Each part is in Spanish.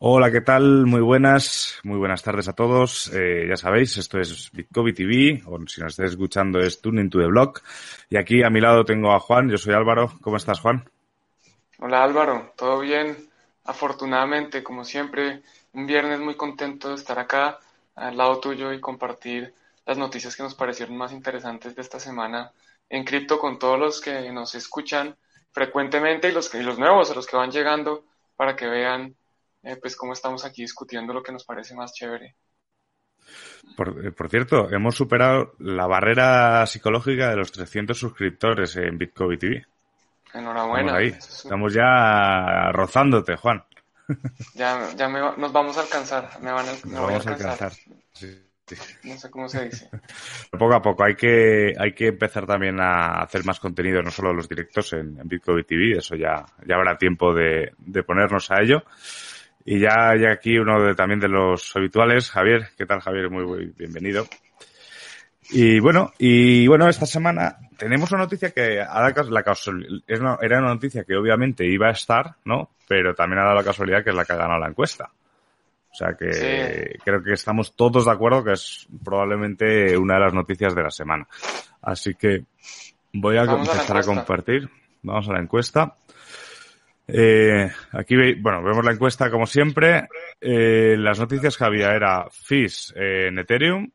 Hola, ¿qué tal? Muy buenas, muy buenas tardes a todos. Eh, ya sabéis, esto es Bitcoin TV, o si nos estáis escuchando es Tuning to the Block. Y aquí a mi lado tengo a Juan, yo soy Álvaro. ¿Cómo estás, Juan? Hola Álvaro, ¿todo bien? Afortunadamente, como siempre, un viernes muy contento de estar acá al lado tuyo y compartir las noticias que nos parecieron más interesantes de esta semana en cripto con todos los que nos escuchan frecuentemente y los, y los nuevos, los que van llegando, para que vean eh, pues cómo estamos aquí discutiendo lo que nos parece más chévere. Por, eh, por, cierto, hemos superado la barrera psicológica de los 300 suscriptores en Bitcoin TV. Enhorabuena. Estamos, Estamos ya rozándote, Juan. Ya, ya me, nos vamos a alcanzar. Me van a, me vamos a alcanzar. Sí. No sé cómo se dice. Poco a poco hay que, hay que empezar también a hacer más contenido, no solo los directos en, en Bitcoin TV, eso ya, ya habrá tiempo de, de ponernos a ello. Y ya hay aquí uno de, también de los habituales, Javier. ¿Qué tal, Javier? Muy, muy bienvenido. Y bueno, y bueno, esta semana tenemos una noticia que la era una noticia que obviamente iba a estar, ¿no? Pero también ha dado la casualidad que es la que ha ganado la encuesta. O sea que sí. creo que estamos todos de acuerdo que es probablemente una de las noticias de la semana. Así que voy a Vamos empezar a, a, compartir. Vamos a la encuesta. Eh, aquí bueno, vemos la encuesta como siempre. Eh, las noticias que había era fees en Ethereum,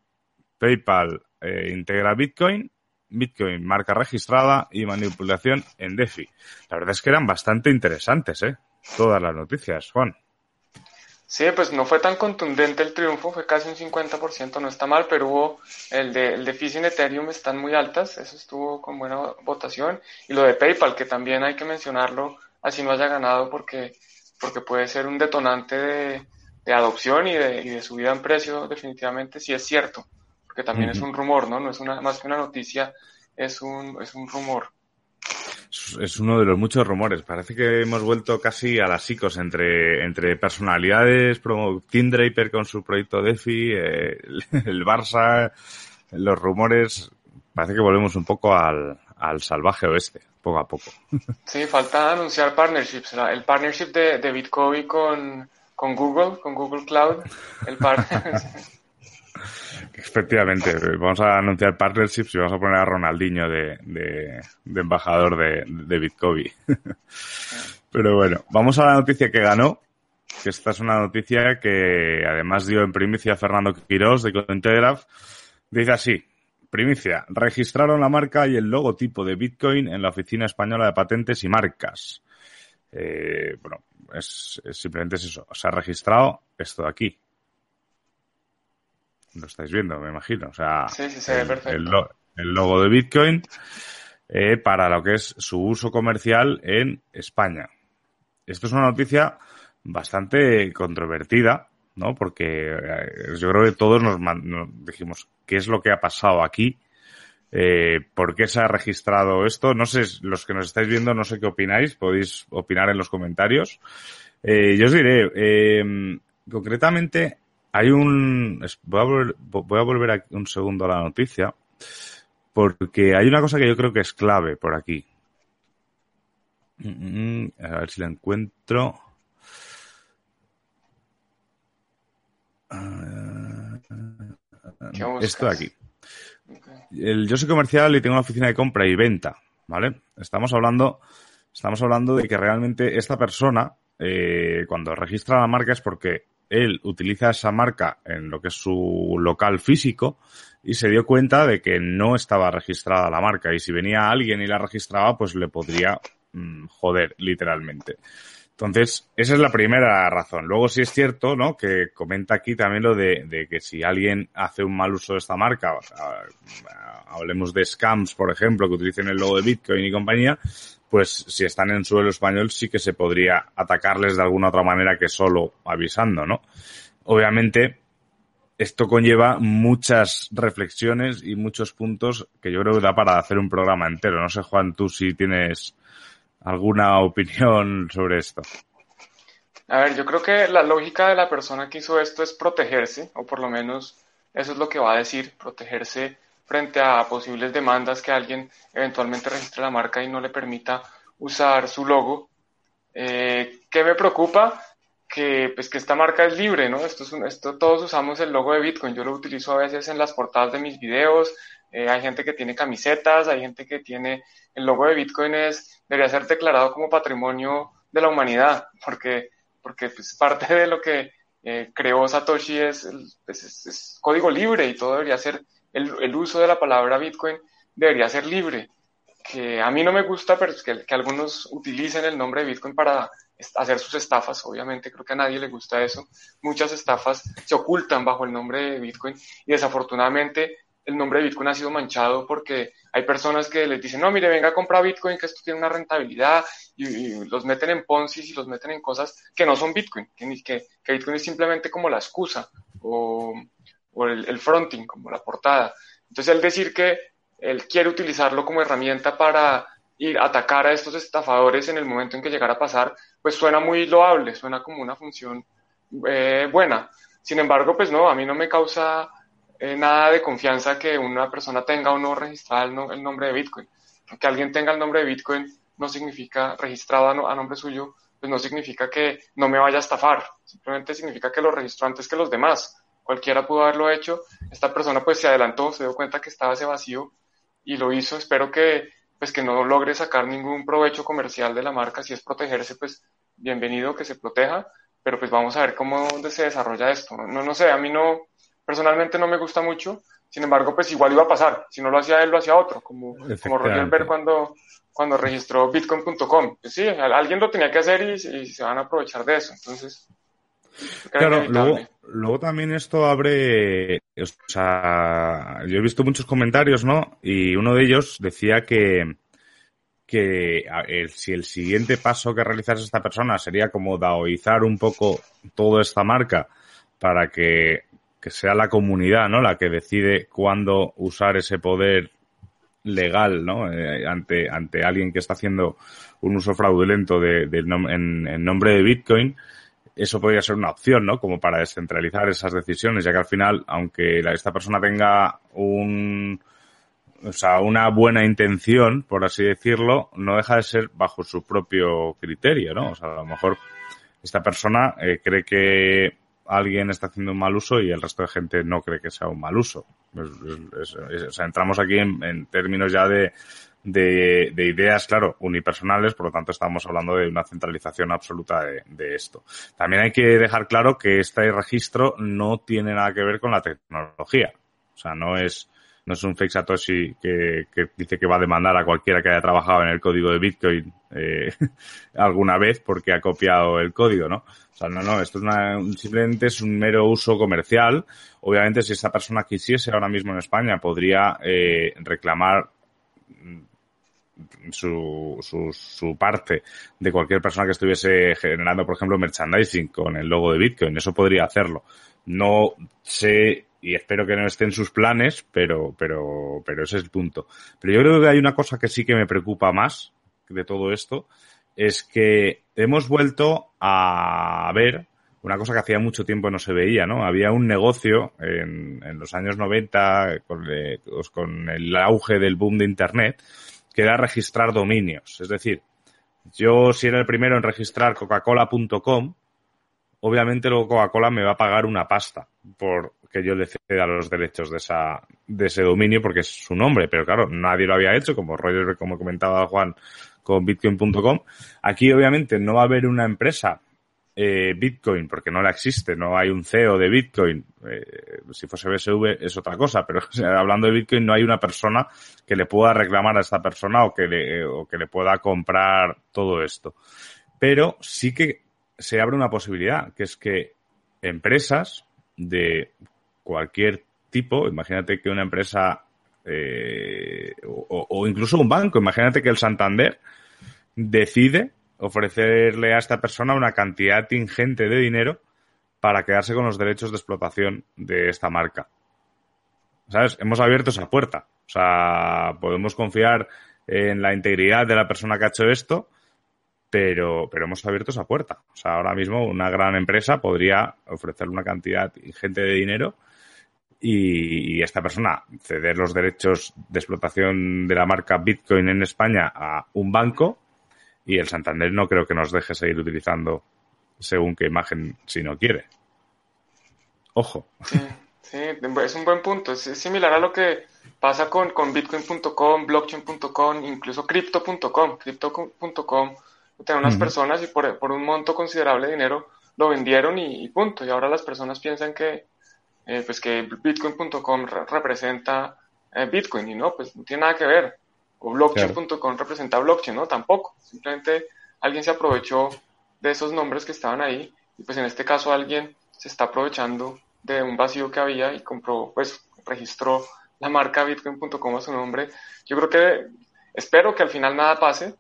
PayPal eh, integra Bitcoin, Bitcoin marca registrada y manipulación en DeFi. La verdad es que eran bastante interesantes, ¿eh? Todas las noticias, Juan. Sí, pues no fue tan contundente el triunfo, fue casi un 50%, no está mal, pero hubo el de, el de fees en Ethereum están muy altas, eso estuvo con buena votación. Y lo de PayPal, que también hay que mencionarlo, así no haya ganado porque, porque puede ser un detonante de, de adopción y de, y de, subida en precio, definitivamente, si es cierto, porque también uh -huh. es un rumor, ¿no? No es una, más que una noticia, es un, es un rumor. Es uno de los muchos rumores. Parece que hemos vuelto casi a las psicos entre, entre personalidades, Tim Draper con su proyecto DeFi, eh, el, el Barça, los rumores. Parece que volvemos un poco al, al salvaje oeste poco a poco. Sí, falta anunciar partnerships. El partnership de, de Bitcoin con, con Google, con Google Cloud. El. Efectivamente, vamos a anunciar partnerships y vamos a poner a Ronaldinho de, de, de embajador de, de Bitcoin. Pero bueno, vamos a la noticia que ganó, que esta es una noticia que además dio en primicia Fernando Quirós de Cointelegraph. Dice así, Primicia. Registraron la marca y el logotipo de Bitcoin en la Oficina Española de Patentes y Marcas. Eh, bueno, es, es, simplemente es eso. Se ha registrado esto de aquí. Lo estáis viendo, me imagino. O sea, sí, sí, ve el, perfecto. El, lo, el, logo de Bitcoin eh, para lo que es su uso comercial en España. Esto es una noticia bastante controvertida, ¿no? Porque eh, yo creo que todos nos, nos, dijimos, ¿qué es lo que ha pasado aquí? Eh, ¿Por qué se ha registrado esto? No sé, los que nos estáis viendo, no sé qué opináis, podéis opinar en los comentarios. Eh, yo os diré, eh, concretamente, hay un... Voy a, volver, voy a volver un segundo a la noticia, porque hay una cosa que yo creo que es clave por aquí. A ver si la encuentro. Esto de aquí. El, yo soy comercial y tengo una oficina de compra y venta, ¿vale? Estamos hablando, estamos hablando de que realmente esta persona, eh, cuando registra la marca es porque él utiliza esa marca en lo que es su local físico y se dio cuenta de que no estaba registrada la marca y si venía alguien y la registraba pues le podría mmm, joder literalmente. Entonces, esa es la primera razón. Luego sí es cierto, ¿no? Que comenta aquí también lo de, de que si alguien hace un mal uso de esta marca, hablemos de scams, por ejemplo, que utilicen el logo de Bitcoin y compañía, pues si están en suelo español sí que se podría atacarles de alguna otra manera que solo avisando, ¿no? Obviamente, esto conlleva muchas reflexiones y muchos puntos que yo creo que da para hacer un programa entero. No sé, Juan, tú si tienes alguna opinión sobre esto. A ver, yo creo que la lógica de la persona que hizo esto es protegerse, o por lo menos eso es lo que va a decir, protegerse frente a posibles demandas que alguien eventualmente registre la marca y no le permita usar su logo. Eh, ¿Qué me preocupa? Que, pues, que esta marca es libre, ¿no? Esto es esto, todos usamos el logo de Bitcoin. Yo lo utilizo a veces en las portadas de mis videos. Eh, hay gente que tiene camisetas, hay gente que tiene el logo de Bitcoin es debería ser declarado como patrimonio de la humanidad, porque porque pues, parte de lo que eh, creó Satoshi es, pues, es, código libre y todo debería ser, el, el, uso de la palabra Bitcoin debería ser libre. Que a mí no me gusta, pero es que, que, algunos utilicen el nombre de Bitcoin para hacer sus estafas, obviamente creo que a nadie le gusta eso. Muchas estafas se ocultan bajo el nombre de Bitcoin y desafortunadamente el nombre de Bitcoin ha sido manchado porque hay personas que les dicen, no, mire, venga a comprar Bitcoin, que esto tiene una rentabilidad, y, los meten en Ponzi y los meten en cosas que no son Bitcoin, que, que, Bitcoin es simplemente como la excusa o, o el, fronting, como la portada. Entonces, el decir que él quiere utilizarlo como herramienta para ir a atacar a estos estafadores en el momento en que llegara a pasar, pues suena muy loable, suena como una función eh, buena. Sin embargo, pues no, a mí no me causa eh, nada de confianza que una persona tenga o no registrado el, nombre de Bitcoin. Que alguien tenga el nombre de Bitcoin no significa registrado a, nombre suyo, pues no significa que no me vaya a estafar. Simplemente significa que lo registró antes que los demás. Cualquiera pudo haberlo hecho. Esta persona pues se adelantó, se dio cuenta que estaba ese vacío y lo hizo. Espero que pues que no logre sacar ningún provecho comercial de la marca. Si es protegerse, pues bienvenido que se proteja. Pero pues vamos a ver cómo se desarrolla esto. No, no sé, a mí no, personalmente no me gusta mucho, sin embargo, pues igual iba a pasar. Si no lo hacía él, lo hacía otro, como, como Roger Ver cuando, cuando registró bitcoin.com. Pues sí, alguien lo tenía que hacer y, se van a aprovechar de eso. Entonces, Claro, luego, luego, también esto abre, o sea, yo he visto muchos comentarios, ¿no? Y uno de ellos decía que, que si el siguiente paso que realizase esta persona sería como daoizar un poco toda esta marca para que que sea la comunidad, ¿no? La que decide cuándo usar ese poder legal, ¿no? Eh, ante, ante alguien que está haciendo un uso fraudulento de, en, nombre de Bitcoin, eso podría ser una opción, ¿no? Como para descentralizar esas decisiones, ya que al final, aunque esta persona tenga un, o sea, una buena intención, por así decirlo, no deja de ser bajo su propio criterio, ¿no? O sea, a lo mejor esta persona eh, cree que alguien está haciendo un mal uso y el resto de gente no cree que sea un mal uso. o sea, entramos aquí en, términos ya de, de, ideas, claro, unipersonales, por lo tanto estamos hablando de una centralización absoluta de, de, esto. También hay que dejar claro que este registro no tiene nada que ver con la tecnología. O sea, no es, no es un fake Satoshi que, que, dice que va a demandar a cualquiera que haya trabajado en el código de Bitcoin eh, alguna vez porque ha copiado el código, ¿no? O sea, no, no, esto es simplemente es un mero uso comercial. Obviamente, si esa persona quisiese ahora mismo en España, podría eh, reclamar su, su, su, parte de cualquier persona que estuviese generando, por ejemplo, merchandising con el logo de Bitcoin. Eso podría hacerlo. No sé y espero que no esté en sus planes, pero, pero, pero ese es el punto. Pero yo creo que hay una cosa que sí que me preocupa más de todo esto, es que hemos vuelto a ver una cosa que hacía mucho tiempo no se veía, ¿no? Había un negocio en, en los años 90 con, pues con el auge del boom de Internet, que era registrar dominios. Es decir, yo si era el primero en registrar coca-cola.com, obviamente luego Coca-Cola me va a pagar una pasta por que yo le ceda los derechos de esa de ese dominio porque es su nombre, pero claro, nadie lo había hecho, como Roger, como comentaba Juan con bitcoin.com. Aquí obviamente no va a haber una empresa eh, Bitcoin, porque no la existe, no hay un CEO de Bitcoin. Eh, si fuese BSV es otra cosa, pero hablando de Bitcoin no hay una persona que le pueda reclamar a esta persona o que le, o que le pueda comprar todo esto. Pero sí que se abre una posibilidad, que es que empresas de cualquier tipo, imagínate que una empresa eh, o, incluso un banco, imagínate que el Santander decide ofrecerle a esta persona una cantidad ingente de dinero para quedarse con los derechos de explotación de esta marca. ¿Sabes? Hemos abierto esa puerta. O sea, podemos confiar en la integridad de la persona que ha hecho esto, pero, pero hemos abierto esa puerta. O sea, ahora mismo una gran empresa podría ofrecerle una cantidad ingente de dinero y, esta persona ceder los derechos de explotación de la marca Bitcoin en España a un banco y el Santander no creo que nos deje seguir utilizando según qué imagen si no quiere. Ojo. Sí, sí es un buen punto. Es similar a lo que pasa con, con bitcoin.com, blockchain.com, incluso crypto.com. Crypto.com tiene unas personas y por, por, un monto considerable de dinero lo vendieron y, punto. Y ahora las personas piensan que, eh, pues que bitcoin.com representa eh, Bitcoin y no, pues no tiene nada que ver. O blockchain.com representa blockchain, ¿no? Tampoco. Simplemente alguien se aprovechó de esos nombres que estaban ahí y pues en este caso alguien se está aprovechando de un vacío que había y compró, pues registró la marca bitcoin.com a su nombre. Yo creo que espero que al final nada pase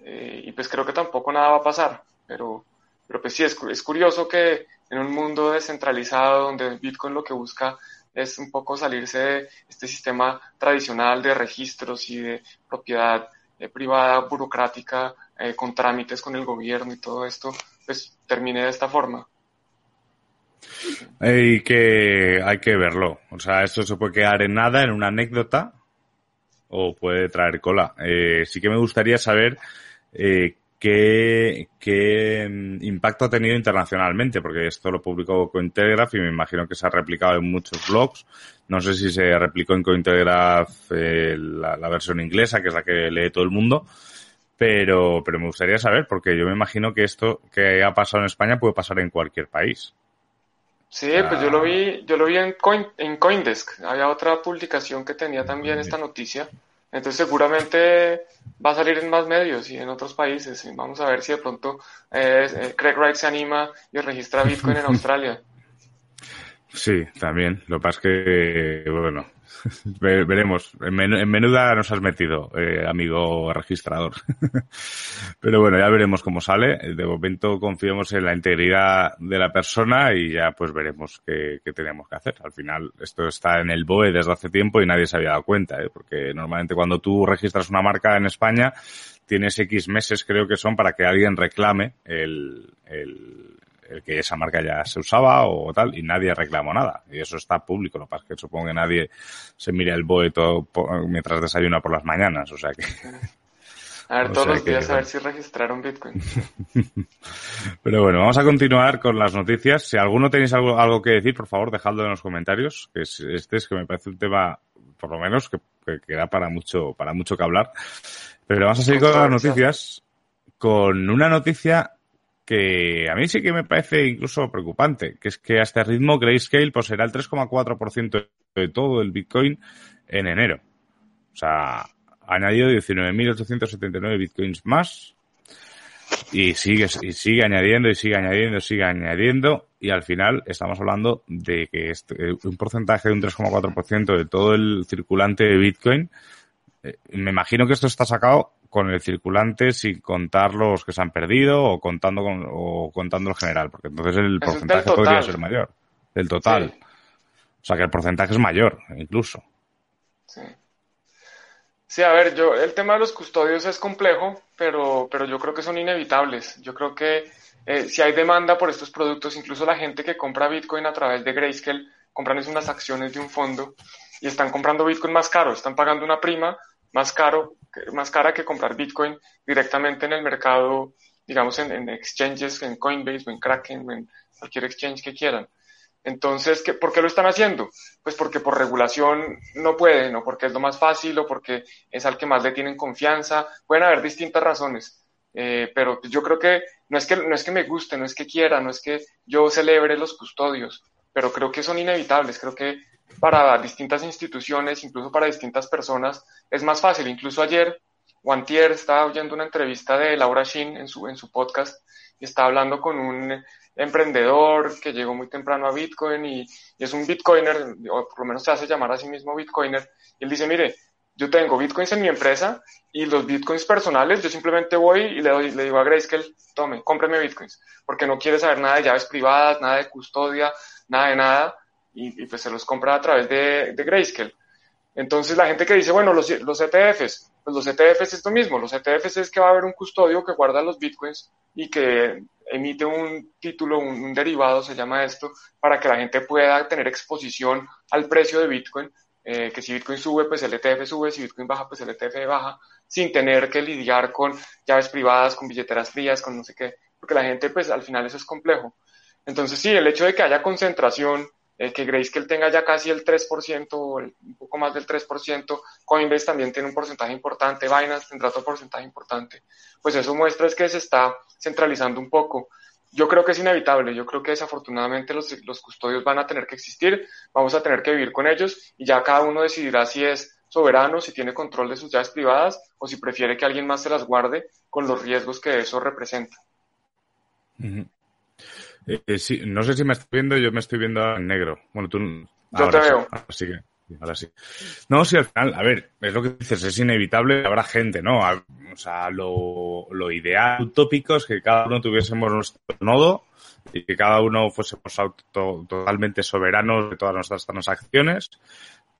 eh, y pues creo que tampoco nada va a pasar, pero, pero pues sí, es, es curioso que en un mundo descentralizado donde Bitcoin lo que busca es un poco salirse de este sistema tradicional de registros y de propiedad eh, privada, burocrática, eh, con trámites con el gobierno y todo esto, pues termine de esta forma. Hay que, hay que verlo. O sea, esto se puede quedar en nada, en una anécdota, o puede traer cola. Eh, sí que me gustaría saber eh, qué, qué mm, impacto ha tenido internacionalmente, porque esto lo publicó Cointelegraph y me imagino que se ha replicado en muchos blogs. No sé si se replicó en Cointelegraph eh, la, la versión inglesa, que es la que lee todo el mundo pero, pero me gustaría saber, porque yo me imagino que esto que ha pasado en España puede pasar en cualquier país. Sí, pues yo lo vi, yo lo vi en, Coin, en Coindesk. Había otra publicación que tenía también esta noticia. Entonces seguramente va a salir en más medios y en otros países. vamos a ver si de pronto eh, eh, Craig Wright se anima y registra Bitcoin en Australia. Sí, también. Lo que pasa es que, bueno, Veremos. En, menuda nos has metido, eh, amigo registrador. Pero bueno, ya veremos cómo sale. De momento confiamos en la integridad de la persona y ya pues veremos qué, tenemos que hacer. Al final, esto está en el BOE desde hace tiempo y nadie se había dado cuenta, ¿eh? porque normalmente cuando tú registras una marca en España, tienes X meses, creo que son, para que alguien reclame el, el, el que esa marca ya se usaba o tal, y nadie reclamó nada. Y eso está público, lo que pasa es que supongo que nadie se mira el BOE todo mientras desayuna por las mañanas, o sea que... A ver, todos los días a ver si registraron Bitcoin. Pero bueno, vamos a continuar con las noticias. Si alguno tenéis algo, algo que decir, por favor, dejadlo en los comentarios. Que este es que me parece un tema, por lo menos, que, que, da para mucho, para mucho que hablar. Pero vamos a seguir con las noticias. Con una noticia que a mí sí que me parece incluso preocupante, que es que a este ritmo Grayscale pues será el 3,4% de todo el Bitcoin en enero. O sea, ha añadido 19.879 Bitcoins más y sigue, y sigue añadiendo y sigue añadiendo, sigue añadiendo y al final estamos hablando de que este, un porcentaje de un 3,4% de todo el circulante de Bitcoin, eh, me imagino que esto está sacado con el circulante sin contar los que se han perdido o contando con, o contando el general, porque entonces el porcentaje podría ser mayor, del total. O sea que el porcentaje es mayor, incluso. Sí. Sí, a ver, yo, el tema de los custodios es complejo, pero, pero yo creo que son inevitables. Yo creo que eh, si hay demanda por estos productos, incluso la gente que compra Bitcoin a través de Grayscale, compran es unas acciones de un fondo y están comprando Bitcoin más caro, están pagando una prima más caro más cara que comprar Bitcoin directamente en el mercado, digamos, en, exchanges, en Coinbase o en Kraken o en cualquier exchange que quieran. Entonces, ¿qué, ¿por qué lo están haciendo? Pues porque por regulación no pueden, o porque es lo más fácil, o porque es al que más le tienen confianza. Pueden haber distintas razones. Eh, pero yo creo que no es que no es que me guste, no es que quiera, no es que yo celebre los custodios, pero creo que son inevitables. Creo que para distintas instituciones, incluso para distintas personas, es más fácil. Incluso ayer, Wantier estaba oyendo una entrevista de Laura Shin en su, en su podcast y estaba hablando con un emprendedor que llegó muy temprano a Bitcoin y, es un Bitcoiner, o por lo menos se hace llamar a sí mismo Bitcoiner, y él dice, mire, yo tengo bitcoins en mi empresa y los bitcoins personales, yo simplemente voy y le, doy, le digo a Grayscale, tome, cómpreme bitcoins, porque no quiere saber nada de llaves privadas, nada de custodia, nada de nada, y, pues se los compra a través de, de, Grayscale. Entonces la gente que dice, bueno, los, los ETFs, pues los ETFs es lo mismo, los ETFs es que va a haber un custodio que guarda los bitcoins y que emite un título, un, un derivado, se llama esto, para que la gente pueda tener exposición al precio de bitcoin eh, que si Bitcoin sube, pues el ETF sube, si Bitcoin baja, pues el ETF baja, sin tener que lidiar con llaves privadas, con billeteras frías, con no sé qué, porque la gente, pues al final eso es complejo. Entonces sí, el hecho de que haya concentración, eh, que Grayscale tenga ya casi el 3%, o un poco más del 3%, Coinbase también tiene un porcentaje importante, Binance tendrá otro porcentaje importante, pues eso muestra es que se está centralizando un poco. Yo creo que es inevitable, yo creo que desafortunadamente los, los, custodios van a tener que existir, vamos a tener que vivir con ellos y ya cada uno decidirá si es soberano, si tiene control de sus llaves privadas o si prefiere que alguien más se las guarde con los riesgos que eso representa. Eh, eh, sí, no sé si me estoy viendo, yo me estoy viendo en negro. Bueno, tú... Yo te veo. Sí, ahora sí. No, sí, al final, a ver, es lo que dices, es inevitable, habrá gente, ¿no? O sea, lo, lo ideal, utópico, es que cada uno tuviésemos nuestro nodo y que cada uno fuésemos auto, totalmente soberanos de todas nuestras transacciones.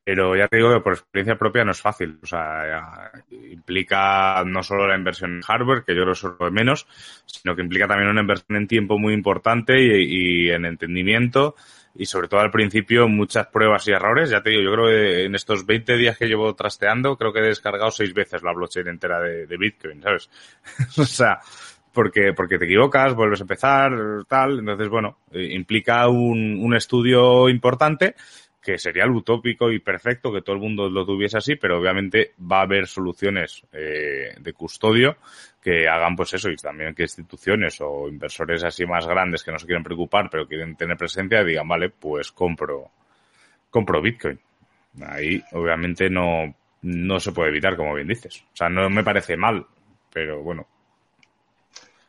Pero ya te digo que por experiencia propia no es fácil. O sea, implica no solo la inversión en hardware, que yo lo de menos, sino que implica también una inversión en tiempo muy importante y, y en entendimiento y sobre todo al principio muchas pruebas y errores. Ya te digo, yo creo que en estos 20 días que llevo trasteando, creo que he descargado seis veces la blockchain entera de, de Bitcoin, ¿sabes? o sea, porque, porque te equivocas, vuelves a empezar, tal. Entonces, bueno, eh, implica un, un estudio importante que sería el utópico y perfecto que todo el mundo lo tuviese así, pero obviamente va a haber soluciones eh, de custodio que hagan pues eso y también que instituciones o inversores así más grandes que no se quieren preocupar pero quieren tener presencia digan vale pues compro compro Bitcoin ahí obviamente no no se puede evitar como bien dices. O sea no me parece mal pero bueno.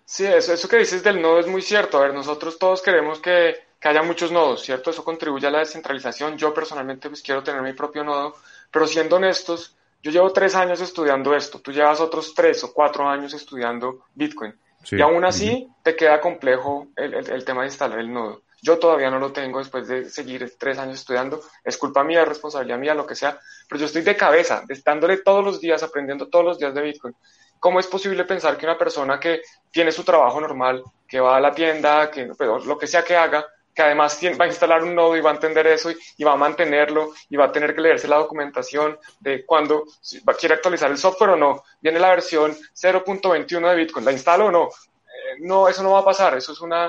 Sí eso eso que dices del nodo es muy cierto. A ver nosotros todos queremos que que haya muchos nodos, ¿cierto? Eso contribuye a la descentralización. Yo personalmente pues quiero tener mi propio nodo, pero siendo honestos, yo llevo tres años estudiando esto, tú llevas otros tres o cuatro años estudiando Bitcoin. Y aún así te queda complejo el, el, tema de instalar el nodo. Yo todavía no lo tengo después de seguir tres años estudiando. Es culpa mía, es responsabilidad mía, lo que sea. Pero yo estoy de cabeza, dándole todos los días, aprendiendo todos los días de Bitcoin. ¿Cómo es posible pensar que una persona que tiene su trabajo normal, que va a la tienda, que pero lo que sea que haga, que además va a instalar un nodo y va a entender eso y, va a mantenerlo y va a tener que leerse la documentación de cuando va, quiere actualizar el software o no. Viene la versión 0.21 de Bitcoin, ¿la instalo o no? Eh, no, eso no va a pasar, eso es una,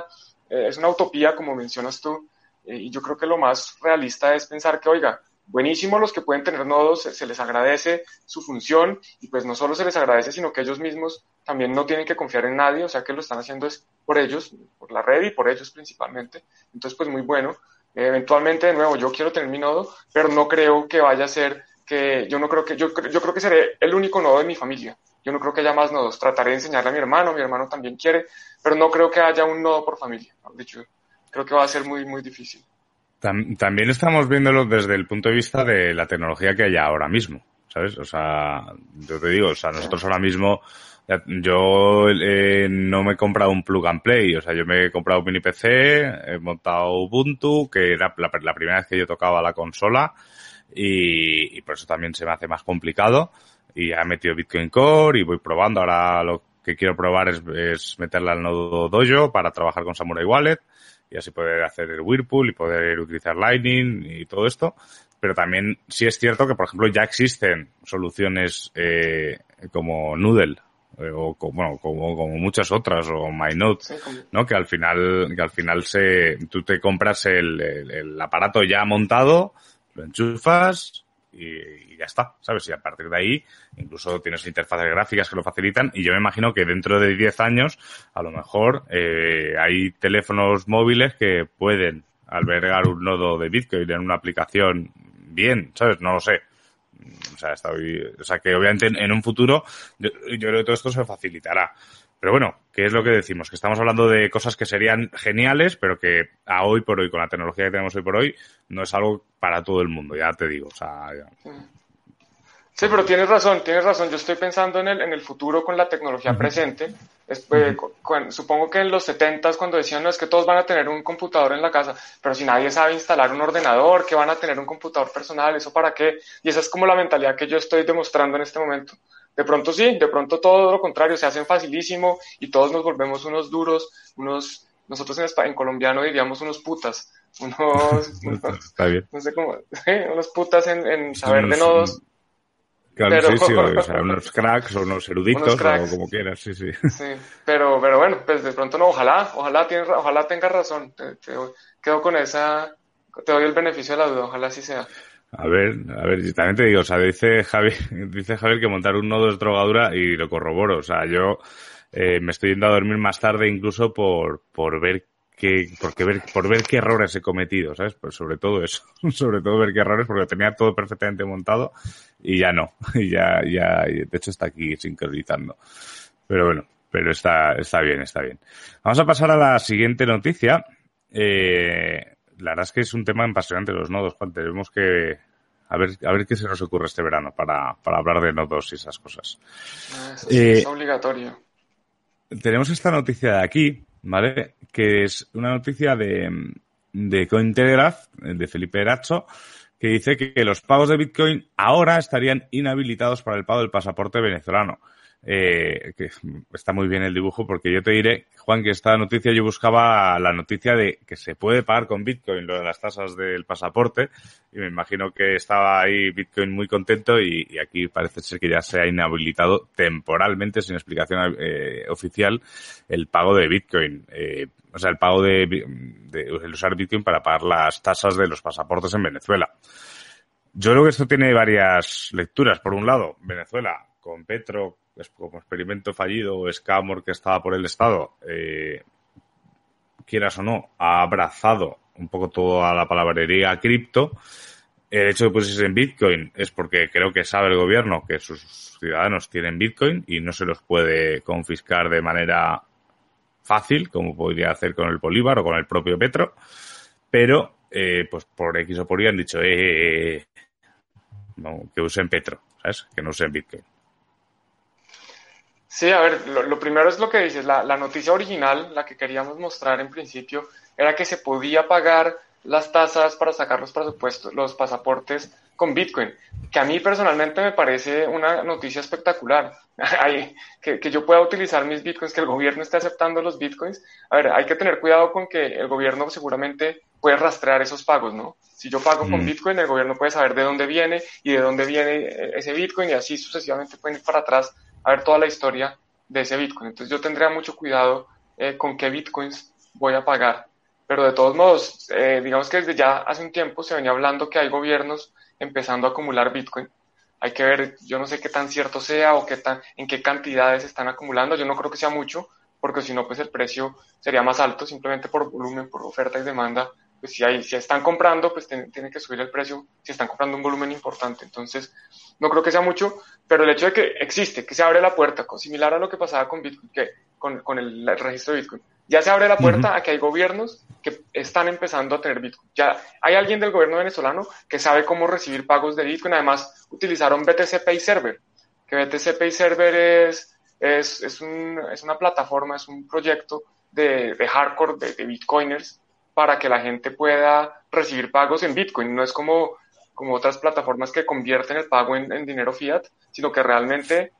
eh, es una utopía, como mencionas tú, eh, y yo creo que lo más realista es pensar que, oiga, buenísimo los que pueden tener nodos, se, les agradece su función y pues no solo se les agradece, sino que ellos mismos también no tienen que confiar en nadie, o sea que lo están haciendo es por ellos, por la red y por ellos principalmente. Entonces pues muy bueno. eventualmente de nuevo yo quiero tener mi nodo, pero no creo que vaya a ser que yo no creo que yo, yo creo que seré el único nodo de mi familia. Yo no creo que haya más nodos. Trataré de enseñarle a mi hermano, mi hermano también quiere, pero no creo que haya un nodo por familia. De hecho, creo que va a ser muy muy difícil también estamos viéndolo desde el punto de vista de la tecnología que hay ahora mismo, ¿sabes? O sea, yo te digo, o sea, nosotros ahora mismo, yo eh, no me he comprado un plug and play, o sea, yo me he comprado un mini PC, he montado Ubuntu, que era la, primera vez que yo tocaba la consola, y, por eso también se me hace más complicado, y he metido Bitcoin Core y voy probando, ahora lo que quiero probar es, es meterla al nodo Dojo para trabajar con Samurai Wallet, y así poder hacer el Whirlpool y poder utilizar Lightning y todo esto. Pero también sí es cierto que, por ejemplo, ya existen soluciones eh, como Noodle eh, o como, como, como muchas otras o MyNote, ¿no? Que al final, que al final se, tú te compras el, el aparato ya montado, lo enchufas, y, ya está, ¿sabes? Y a partir de ahí, incluso tienes interfaces gráficas que lo facilitan y yo me imagino que dentro de 10 años, a lo mejor, eh, hay teléfonos móviles que pueden albergar un nodo de Bitcoin en una aplicación bien, ¿sabes? No lo sé. O sea, o sea que obviamente en, un futuro yo, yo creo que todo esto se facilitará. Pero bueno, ¿qué es lo que decimos? Que estamos hablando de cosas que serían geniales, pero que a hoy por hoy, con la tecnología que tenemos hoy por hoy, no es algo para todo el mundo, ya te digo. O sea, Sí, pero tienes razón, tienes razón. Yo estoy pensando en el, en el futuro con la tecnología presente. supongo que en los 70 cuando decían, no, es que todos van a tener un computador en la casa, pero si nadie sabe instalar un ordenador, que van a tener un computador personal, ¿eso para qué? Y esa es como la mentalidad que yo estoy demostrando en este momento. De pronto sí, de pronto todo lo contrario, se hacen facilísimo y todos nos volvemos unos duros, unos, nosotros en, en colombiano diríamos unos putas, unos, no sé cómo, unos putas en, en saber de nodos Claro, sí, sí, o, sea, unos cracks o unos eruditos o como quieras, sí, sí. Sí, pero, pero bueno, pues de pronto no, ojalá, ojalá, tienes, ojalá tengas razón. Te, quedo con esa, te doy el beneficio de la duda, ojalá así sea. A ver, a ver, también te digo, o sea, dice Javi, dice Javier que montar un nodo es drogadura y lo corroboro. O sea, yo eh, me estoy yendo a dormir más tarde incluso por, por ver que, porque ver, por ver qué errores he cometido, ¿sabes? Pues sobre todo eso, sobre todo ver qué errores, porque tenía todo perfectamente montado y ya no, y ya, ya, de hecho está aquí sincronizando. Pero bueno, pero está, está bien, está bien. Vamos a pasar a la siguiente noticia. Eh, la verdad es que es un tema apasionante los nodos, Juan. Tenemos que, a ver, a ver qué se nos ocurre este verano para, para hablar de nodos y esas cosas. Eso es eh, obligatorio. Tenemos esta noticia de aquí, ¿vale? Que es una noticia de, de Cointelegraph, de Felipe Eracho, que dice que los pagos de Bitcoin ahora estarían inhabilitados para el pago del pasaporte venezolano. Eh, que está muy bien el dibujo porque yo te diré, Juan, que esta noticia yo buscaba la noticia de que se puede pagar con Bitcoin, lo de las tasas del pasaporte, y me imagino que estaba ahí Bitcoin muy contento y, aquí parece ser que ya se ha inhabilitado temporalmente, sin explicación eh, oficial, el pago de Bitcoin. Eh, o sea, el pago de, de, usar Bitcoin para pagar las tasas de los pasaportes en Venezuela. Yo creo que esto tiene varias lecturas. Por un lado, Venezuela con Petro como experimento fallido o escamor que estaba por el Estado, eh, quieras o no, ha abrazado un poco toda la palabrería cripto. El hecho de pusirse en Bitcoin es porque creo que sabe el gobierno que sus ciudadanos tienen Bitcoin y no se los puede confiscar de manera fácil, como podría hacer con el Bolívar o con el propio Petro. Pero, eh, pues por X o por Y han dicho, eh, no, que usen Petro, ¿sabes? Que no usen Bitcoin. Sí, a ver, lo, primero es lo que dices, la, la, noticia original, la que queríamos mostrar en principio, era que se podía pagar las tasas para sacar los presupuestos, los pasaportes con Bitcoin, que a mí personalmente me parece una noticia espectacular. que, que, yo pueda utilizar mis Bitcoins, que el gobierno esté aceptando los Bitcoins. A ver, hay que tener cuidado con que el gobierno seguramente puede rastrear esos pagos, ¿no? Si yo pago con mm. Bitcoin, el gobierno puede saber de dónde viene y de dónde viene ese Bitcoin y así sucesivamente pueden ir para atrás a ver toda la historia de ese Bitcoin. Entonces yo tendría mucho cuidado eh, con qué Bitcoins voy a pagar. Pero de todos modos, eh, digamos que desde ya hace un tiempo se venía hablando que hay gobiernos empezando a acumular Bitcoin. Hay que ver, yo no sé qué tan cierto sea o qué tan, en qué cantidades están acumulando. Yo no creo que sea mucho, porque si no, pues el precio sería más alto, simplemente por volumen, por oferta y demanda pues si, hay, si están comprando, pues tienen tiene que subir el precio si están comprando un volumen importante. Entonces, no creo que sea mucho, pero el hecho de que existe, que se abre la puerta, similar a lo que pasaba con Bitcoin, que, con, con el, registro de Bitcoin, ya se abre la puerta a que hay gobiernos que están empezando a tener Bitcoin. Ya hay alguien del gobierno venezolano que sabe cómo recibir pagos de Bitcoin. Además, utilizaron BTC Pay Server, que BTC Pay Server es, es, es, un, es una plataforma, es un proyecto de, de hardcore de, de Bitcoiners para que la gente pueda recibir pagos en Bitcoin. No es como, como otras plataformas que convierten el pago en, dinero fiat, sino que realmente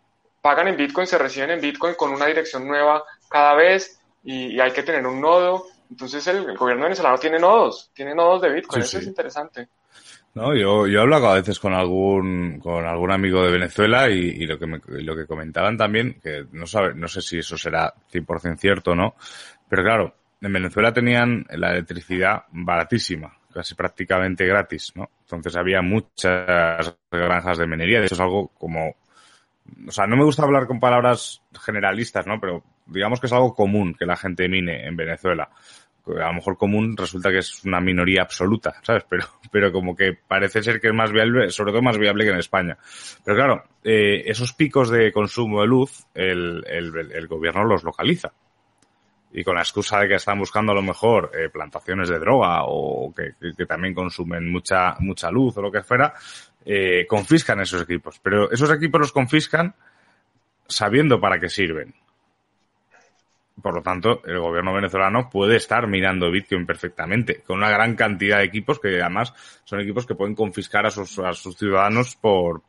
pagan en Bitcoin, se reciben en Bitcoin con una dirección nueva cada vez y, hay que tener un nodo. Entonces el, gobierno venezolano tiene nodos, tiene nodos de Bitcoin, eso es interesante. No, yo, yo hablo a veces con algún, con algún amigo de Venezuela y, lo que me, lo que comentaban también, que no sabe, no sé si eso será 100% cierto o no, pero claro, en Venezuela tenían la electricidad baratísima, casi prácticamente gratis, ¿no? Entonces había muchas granjas de minería, de hecho es algo como, o sea, no me gusta hablar con palabras generalistas, ¿no? Pero digamos que es algo común que la gente mine en Venezuela. A lo mejor común resulta que es una minoría absoluta, ¿sabes? Pero, pero como que parece ser que es más viable, sobre todo más viable que en España. Pero claro, eh, esos picos de consumo de luz, el, el, el gobierno los localiza y con la excusa de que están buscando a lo mejor eh, plantaciones de droga o que, también consumen mucha mucha luz o lo que fuera, eh, confiscan esos equipos. Pero esos equipos los confiscan sabiendo para qué sirven. Por lo tanto, el gobierno venezolano puede estar mirando Bitcoin perfectamente, con una gran cantidad de equipos que además son equipos que pueden confiscar a sus, a sus ciudadanos por,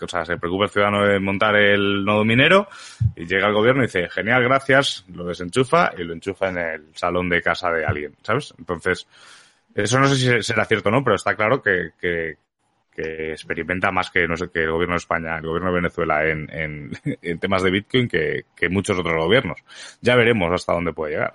o sea, se preocupa el ciudadano de montar el nodo minero y llega el gobierno y dice, genial, gracias, lo desenchufa y lo enchufa en el salón de casa de alguien, ¿sabes? Entonces, eso no sé si será cierto o no, pero está claro que, que, que experimenta más que, no sé, que el gobierno de España, el gobierno de Venezuela en, en, en temas de Bitcoin que, que muchos otros gobiernos. Ya veremos hasta dónde puede llegar.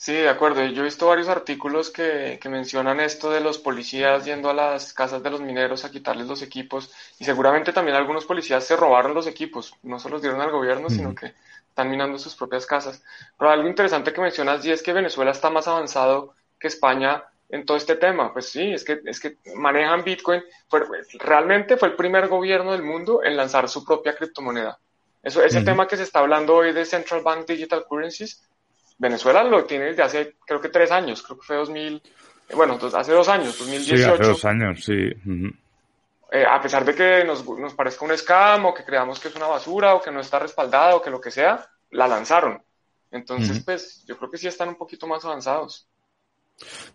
Sí, de acuerdo. Yo he visto varios artículos que, que, mencionan esto de los policías yendo a las casas de los mineros a quitarles los equipos y seguramente también algunos policías se robaron los equipos, no se los dieron al gobierno, mm. sino que están minando sus propias casas. Pero algo interesante que mencionas y es que Venezuela está más avanzado que España en todo este tema. Pues sí, es que, es que manejan Bitcoin. Fue, realmente fue el primer gobierno del mundo en lanzar su propia criptomoneda. Eso, ese -huh. tema que se está hablando hoy de Central Bank Digital Currencies, Venezuela lo tiene desde hace, creo que tres años, creo que fue 2000, bueno, hace dos años, 2018. Sí, hace dos años, sí. Uh -huh. eh, a pesar de que nos, nos parezca un scam o que creamos que es una basura o que no está respaldada o que lo que sea, la lanzaron. Entonces, uh -huh. pues yo creo que sí están un poquito más avanzados.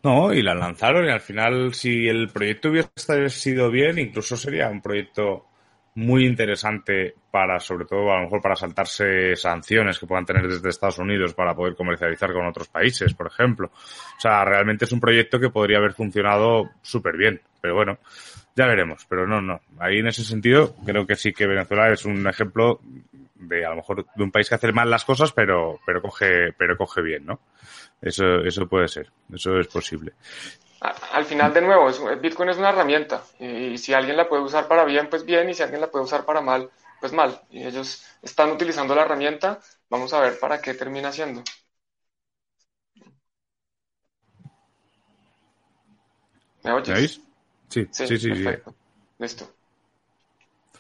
No, y la lanzaron y al final si el proyecto hubiese sido bien, incluso sería un proyecto muy interesante para, sobre todo, a lo mejor para saltarse sanciones que puedan tener desde Estados Unidos para poder comercializar con otros países, por ejemplo. O sea, realmente es un proyecto que podría haber funcionado súper bien, pero bueno, ya veremos. Pero no, no. Ahí en ese sentido creo que sí que Venezuela es un ejemplo de a lo mejor de un país que hace mal las cosas, pero, pero coge, pero coge bien, ¿no? Eso, eso puede ser, eso es posible. Al final, de nuevo, Bitcoin es una herramienta y si alguien la puede usar para bien, pues bien, y si alguien la puede usar para mal, pues mal. Y ellos están utilizando la herramienta, vamos a ver para qué termina siendo. ¿Me oyes? Sí, sí, sí. sí, perfecto. sí. Listo.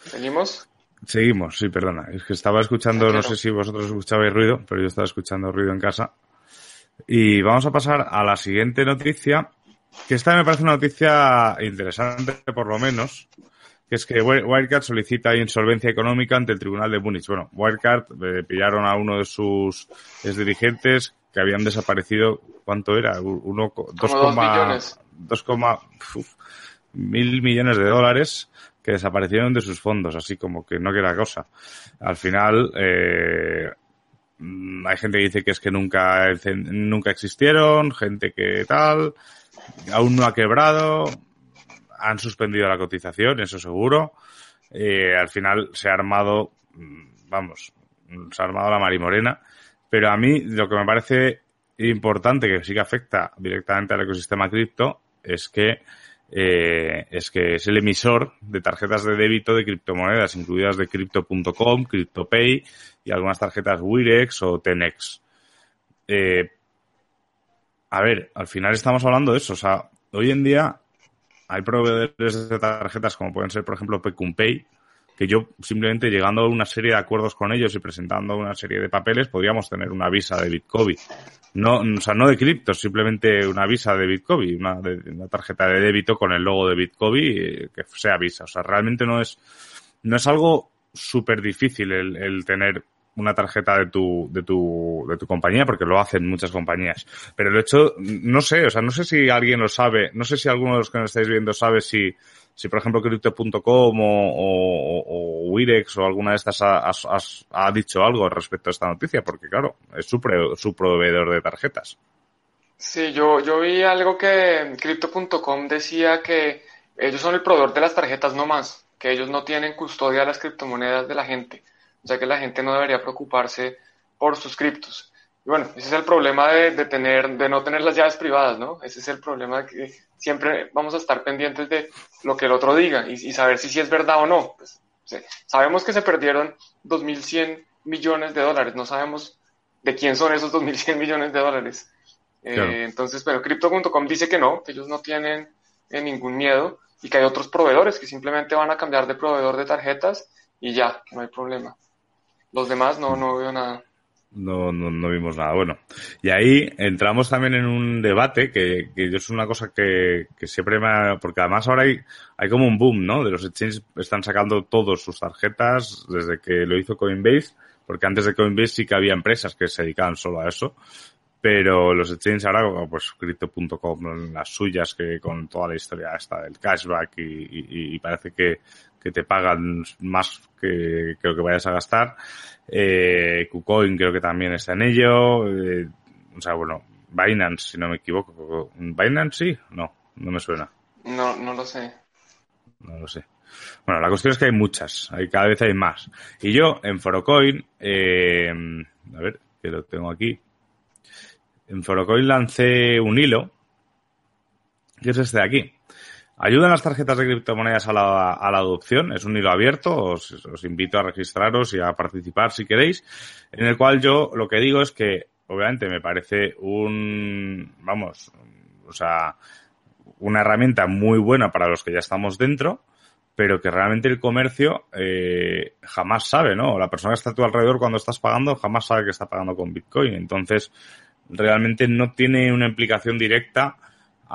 ¿Seguimos? Seguimos, sí, perdona. Es que estaba escuchando, no sé si vosotros escuchabais ruido, pero yo estaba escuchando ruido en casa. Y vamos a pasar a la siguiente noticia, que esta me parece una noticia interesante, por lo menos, que es que Wirecard solicita insolvencia económica ante el Tribunal de Múnich. Bueno, Wirecard eh, pillaron a uno de sus dirigentes que habían desaparecido, ¿cuánto era? Uno, dos coma, dos coma, mil millones de dólares que desaparecieron de sus fondos, así como que no queda cosa. Al final, eh, hay gente que dice que es que nunca, nunca existieron, gente que tal, aún no ha quebrado, han suspendido la cotización, eso seguro. Eh, al final se ha armado, vamos, se ha armado la marimorena. Pero a mí lo que me parece importante, que sí que afecta directamente al ecosistema cripto, es que eh, es que es el emisor de tarjetas de débito de criptomonedas, incluidas de Crypto.com, CryptoPay y algunas tarjetas Wirex o Tenex. Eh, a ver, al final estamos hablando de eso. O sea, hoy en día hay proveedores de tarjetas como pueden ser, por ejemplo, Pay, que yo simplemente llegando a una serie de acuerdos con ellos y presentando una serie de papeles podríamos tener una visa de Bitcoin. No, o sea, no de cripto, simplemente una visa de Bitcoin, una, de, una tarjeta de débito con el logo de Bitcoin que sea visa. O sea, realmente no es, no es algo súper difícil el tener una tarjeta de tu, de tu, de tu compañía, porque lo hacen muchas compañías. Pero el hecho, no sé, o sea, no sé si alguien lo sabe, no sé si alguno de los que nos estáis viendo sabe si, si por ejemplo Crypto.com o, o, o, Wirex o alguna de estas ha, ha, dicho algo respecto a esta noticia, porque claro, es su, pre, su proveedor de tarjetas. Sí, yo, yo vi algo que Crypto.com decía que ellos son el proveedor de las tarjetas no más, que ellos no tienen custodia de las criptomonedas de la gente o sea que la gente no debería preocuparse por sus criptos. Y bueno, ese es el problema de, de, tener, de no tener las llaves privadas, ¿no? Ese es el problema de que siempre vamos a estar pendientes de lo que el otro diga y, y saber si, si es verdad o no. Pues, sí. Sabemos que se perdieron 2.100 millones de dólares, no sabemos de quién son esos 2.100 millones de dólares. Claro. Eh, entonces, pero Crypto.com dice que no, que ellos no tienen eh, ningún miedo y que hay otros proveedores que simplemente van a cambiar de proveedor de tarjetas y ya, que no hay problema. Los demás no, no veo nada. no, no, no, vimos nada bueno. Y ahí entramos también en un debate que, que es una cosa que, que siempre me ha, porque además ahora hay, hay como un boom, ¿no? De los exchanges están sacando todos sus tarjetas desde que lo hizo Coinbase, porque antes de Coinbase sí que había empresas que se dedicaban solo a eso. Pero los exchanges ahora, pues Crypto.com, las suyas, que con toda la historia esta del cashback y parece que, que te pagan más que, que lo que vayas a gastar. Eh, KuCoin creo que también está en ello. Eh, o sea, bueno, Binance, si no me equivoco. ¿Binance sí? No, no me suena. No, no lo sé. No lo sé. Bueno, la cuestión es que hay muchas, hay, cada vez hay más. Y yo en Forocoin, eh, a ver, que lo tengo aquí. En Forocoin lancé un hilo, que es este de aquí. Ayudan las tarjetas de criptomonedas a la, adopción. Es un hilo abierto. Os, os, invito a registraros y a participar si queréis. En el cual yo lo que digo es que, obviamente, me parece un, vamos, o sea, una herramienta muy buena para los que ya estamos dentro, pero que realmente el comercio eh, jamás sabe, ¿no? La persona que está a tu alrededor cuando estás pagando jamás sabe que está pagando con Bitcoin. Entonces, realmente no tiene una implicación directa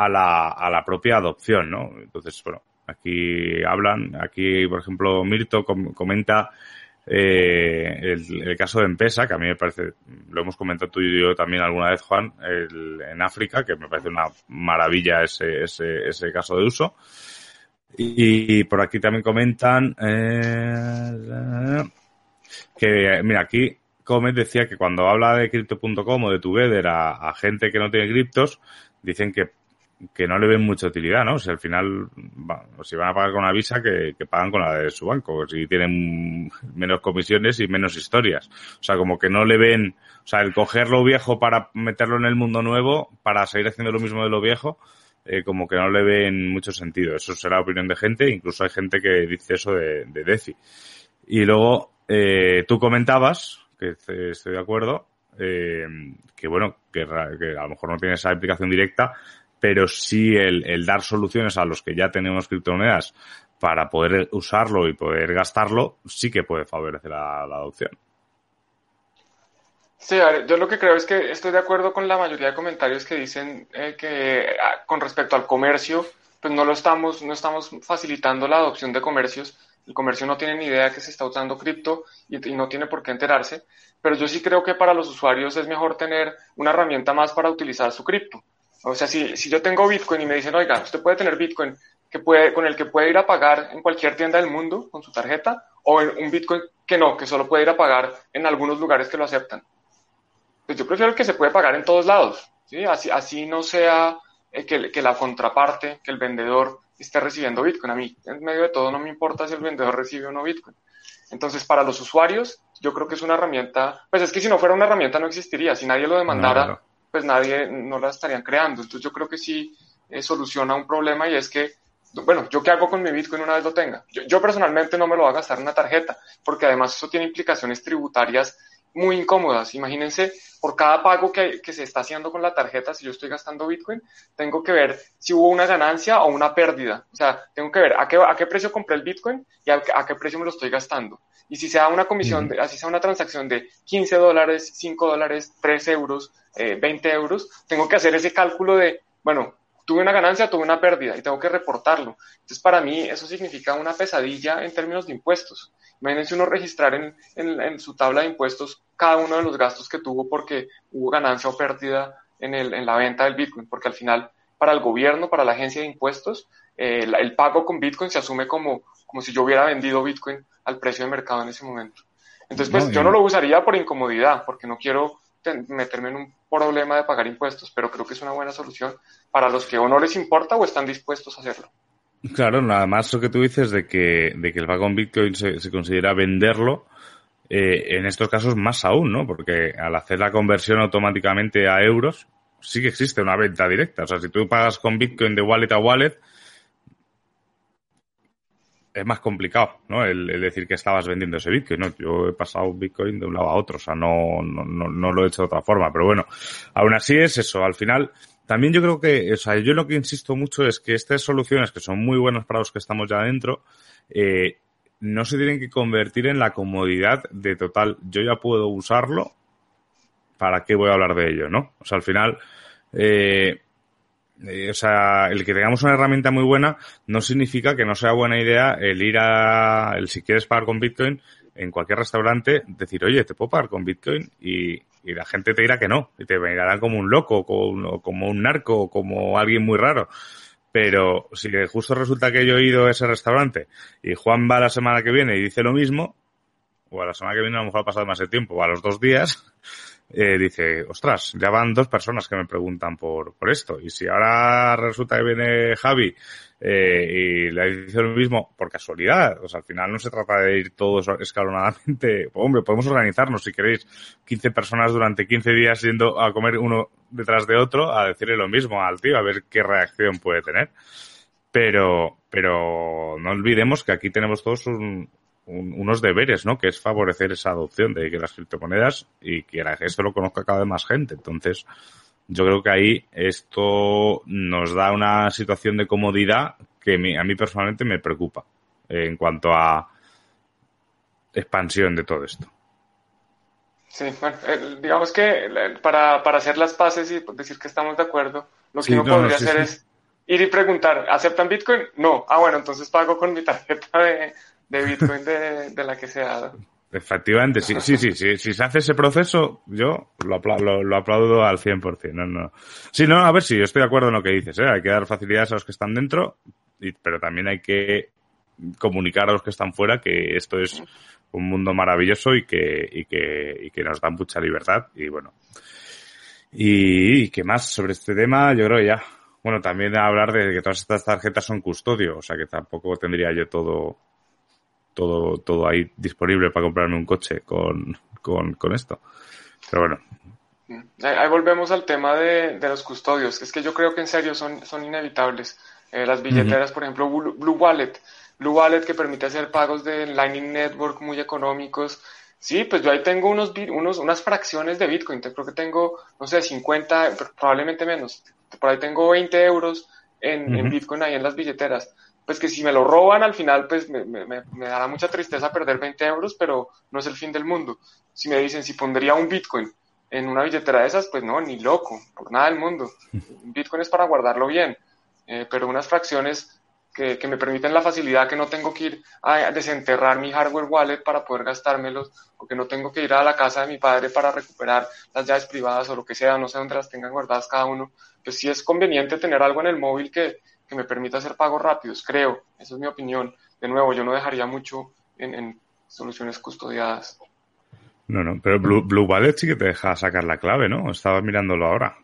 a la, a la propia adopción, ¿no? Entonces, bueno, aquí hablan, aquí, por ejemplo, Mirto com comenta eh, el, caso de Empesa, que a mí me parece, lo hemos comentado tú y yo también alguna vez, Juan, el, en África, que me parece una maravilla ese, ese, caso de uso. Y, y por aquí también comentan eh, que, mira, aquí Comet decía que cuando habla de Crypto.com o de Together a, a gente que no tiene criptos, dicen que que no le ven mucha utilidad, ¿no? Si al final, va, si van a pagar con una visa, que, que, pagan con la de su banco, si tienen menos comisiones y menos historias. O sea, como que no le ven, o sea, el coger lo viejo para meterlo en el mundo nuevo, para seguir haciendo lo mismo de lo viejo, eh, como que no le ven mucho sentido. Eso será opinión de gente, incluso hay gente que dice eso de, de DeFi. Y luego, eh, tú comentabas, que estoy de acuerdo, eh, que bueno, que, que a lo mejor no tiene esa implicación directa, pero sí el, dar soluciones a los que ya tenemos criptomonedas para poder usarlo y poder gastarlo, sí que puede favorecer la, la adopción. Sí, yo lo que creo es que estoy de acuerdo con la mayoría de comentarios que dicen eh, que ah, con respecto al comercio, pues no lo estamos, no estamos facilitando la adopción de comercios. El comercio no tiene ni idea que se está usando cripto y, y no tiene por qué enterarse. Pero yo sí creo que para los usuarios es mejor tener una herramienta más para utilizar su cripto. O sea, si, si yo tengo Bitcoin y me dicen, oiga, usted puede tener Bitcoin que puede, con el que puede ir a pagar en cualquier tienda del mundo con su tarjeta, o un Bitcoin que no, que solo puede ir a pagar en algunos lugares que lo aceptan. Pues yo prefiero que se puede pagar en todos lados, ¿sí? Así, así no sea eh, que, que la contraparte, que el vendedor esté recibiendo Bitcoin. A mí, en medio de todo, no me importa si el vendedor recibe o no Bitcoin. Entonces, para los usuarios, yo creo que es una herramienta, pues es que si no fuera una herramienta no existiría, si nadie lo demandara, pues nadie, no la estarían creando. Entonces yo creo que sí eh, soluciona un problema y es que, bueno, ¿yo qué hago con mi Bitcoin una vez lo tenga? Yo, yo, personalmente no me lo voy a gastar en una tarjeta, porque además eso tiene implicaciones tributarias muy incómodas. Imagínense, por cada pago que, que se está haciendo con la tarjeta, si yo estoy gastando Bitcoin, tengo que ver si hubo una ganancia o una pérdida. O sea, tengo que ver a qué, a qué precio compré el Bitcoin y a, a qué precio me lo estoy gastando. Y si se da una comisión, de, así sea una transacción de 15 dólares, 5 dólares, 3 euros, eh, 20 euros, tengo que hacer ese cálculo de, bueno, tuve una ganancia, tuve una pérdida y tengo que reportarlo. Entonces, para mí eso significa una pesadilla en términos de impuestos. Imagínense uno registrar en, en, en su tabla de impuestos cada uno de los gastos que tuvo porque hubo ganancia o pérdida en, el, en la venta del Bitcoin, porque al final, para el gobierno, para la agencia de impuestos, eh, el, el pago con Bitcoin se asume como, como si yo hubiera vendido Bitcoin al precio de mercado en ese momento. Entonces, pues no, yo no lo usaría por incomodidad, porque no quiero meterme en un problema de pagar impuestos, pero creo que es una buena solución para los que o no les importa o están dispuestos a hacerlo. Claro, nada más lo que tú dices de que, de que el pago en Bitcoin se, se considera venderlo, eh, en estos casos más aún, ¿no? Porque al hacer la conversión automáticamente a euros, sí que existe una venta directa. O sea, si tú pagas con Bitcoin de wallet a wallet, es más complicado, ¿no? El, decir que estabas vendiendo ese Bitcoin, ¿no? Yo he pasado Bitcoin de un lado a otro, o sea, no, no, no, no lo he hecho de otra forma, pero bueno, aún así es eso, al final, también yo creo que, o sea, yo lo que insisto mucho es que estas soluciones que son muy buenas para los que estamos ya adentro, eh, no se tienen que convertir en la comodidad de total, yo ya puedo usarlo ¿para qué voy a hablar de ello, no? O sea, al final, eh, eh, o sea, el que tengamos una herramienta muy buena no significa que no sea buena idea el ir a, el si quieres pagar con Bitcoin en cualquier restaurante, decir, oye, te puedo pagar con Bitcoin y, la gente te dirá que no, y te mirarán como un loco, como, como un narco, como alguien muy raro. Pero si justo resulta que yo he ido a ese restaurante y Juan va la semana que viene y dice lo mismo, o a la semana que viene a lo mejor ha pasado más de tiempo, o a los dos días, eh, dice, ostras, ya van dos personas que me preguntan por, por esto. Y si ahora resulta que viene Javi eh, y le dice lo mismo por casualidad, o sea, al final no se trata de ir todos escalonadamente. Hombre, podemos organizarnos si queréis 15 personas durante 15 días yendo a comer uno detrás de otro a decirle lo mismo al tío, a ver qué reacción puede tener. Pero, pero no olvidemos que aquí tenemos todos un, unos deberes, ¿no? Que es favorecer esa adopción de las criptomonedas y que esto lo conozca cada vez más gente. Entonces, yo creo que ahí esto nos da una situación de comodidad que a mí personalmente me preocupa en cuanto a expansión de todo esto. Sí, bueno, digamos que para, para hacer las paces y decir que estamos de acuerdo, lo que uno podría hacer es ir y preguntar, ¿aceptan Bitcoin? No. Ah, bueno, entonces pago con mi tarjeta de, de Bitcoin de, la que se ha Efectivamente, sí, sí, sí, sí, si se hace ese proceso, yo lo, aplaudo, lo, aplaudo al 100%. No, no. Sí, no, a ver yo estoy de acuerdo en lo que dices, ¿eh? hay que dar facilidades a los que están dentro, pero también hay que comunicar a los que están fuera que esto es un mundo maravilloso y que, y que, y que nos da mucha libertad y bueno. Y, y qué más sobre este tema, yo creo ya. Bueno, también hablar de que todas estas tarjetas son custodio, o sea que tampoco tendría yo todo, todo, todo ahí disponible para comprarme un coche con, con, esto. Pero bueno. Ahí volvemos al tema de, los custodios. Es que yo creo que en serio son, son inevitables. Eh, las billeteras, por ejemplo, Blue Wallet. Blue Wallet que permite hacer pagos de Lightning Network muy económicos. Sí, pues yo ahí tengo unos, unos, unas fracciones de Bitcoin. Creo que tengo, no sé, 50, probablemente menos. Por ahí tengo 20 euros en, en Bitcoin ahí en las billeteras pues que si me lo roban al final, pues me, me, me, dará mucha tristeza perder 20 euros, pero no es el fin del mundo. Si me dicen si pondría un Bitcoin en una billetera de esas, pues no, ni loco, por nada del mundo. Un Bitcoin es para guardarlo bien, eh, pero unas fracciones que, que, me permiten la facilidad que no tengo que ir a desenterrar mi hardware wallet para poder gastármelos, o que no tengo que ir a la casa de mi padre para recuperar las llaves privadas o lo que sea, no sé dónde las tengan guardadas cada uno, pues sí es conveniente tener algo en el móvil que, que me permita hacer pagos rápidos, creo, esa es mi opinión. De nuevo, yo no dejaría mucho en, soluciones custodiadas. No, no, pero Blue, Blue, Wallet sí que te deja sacar la clave, ¿no? Estaba mirándolo ahora.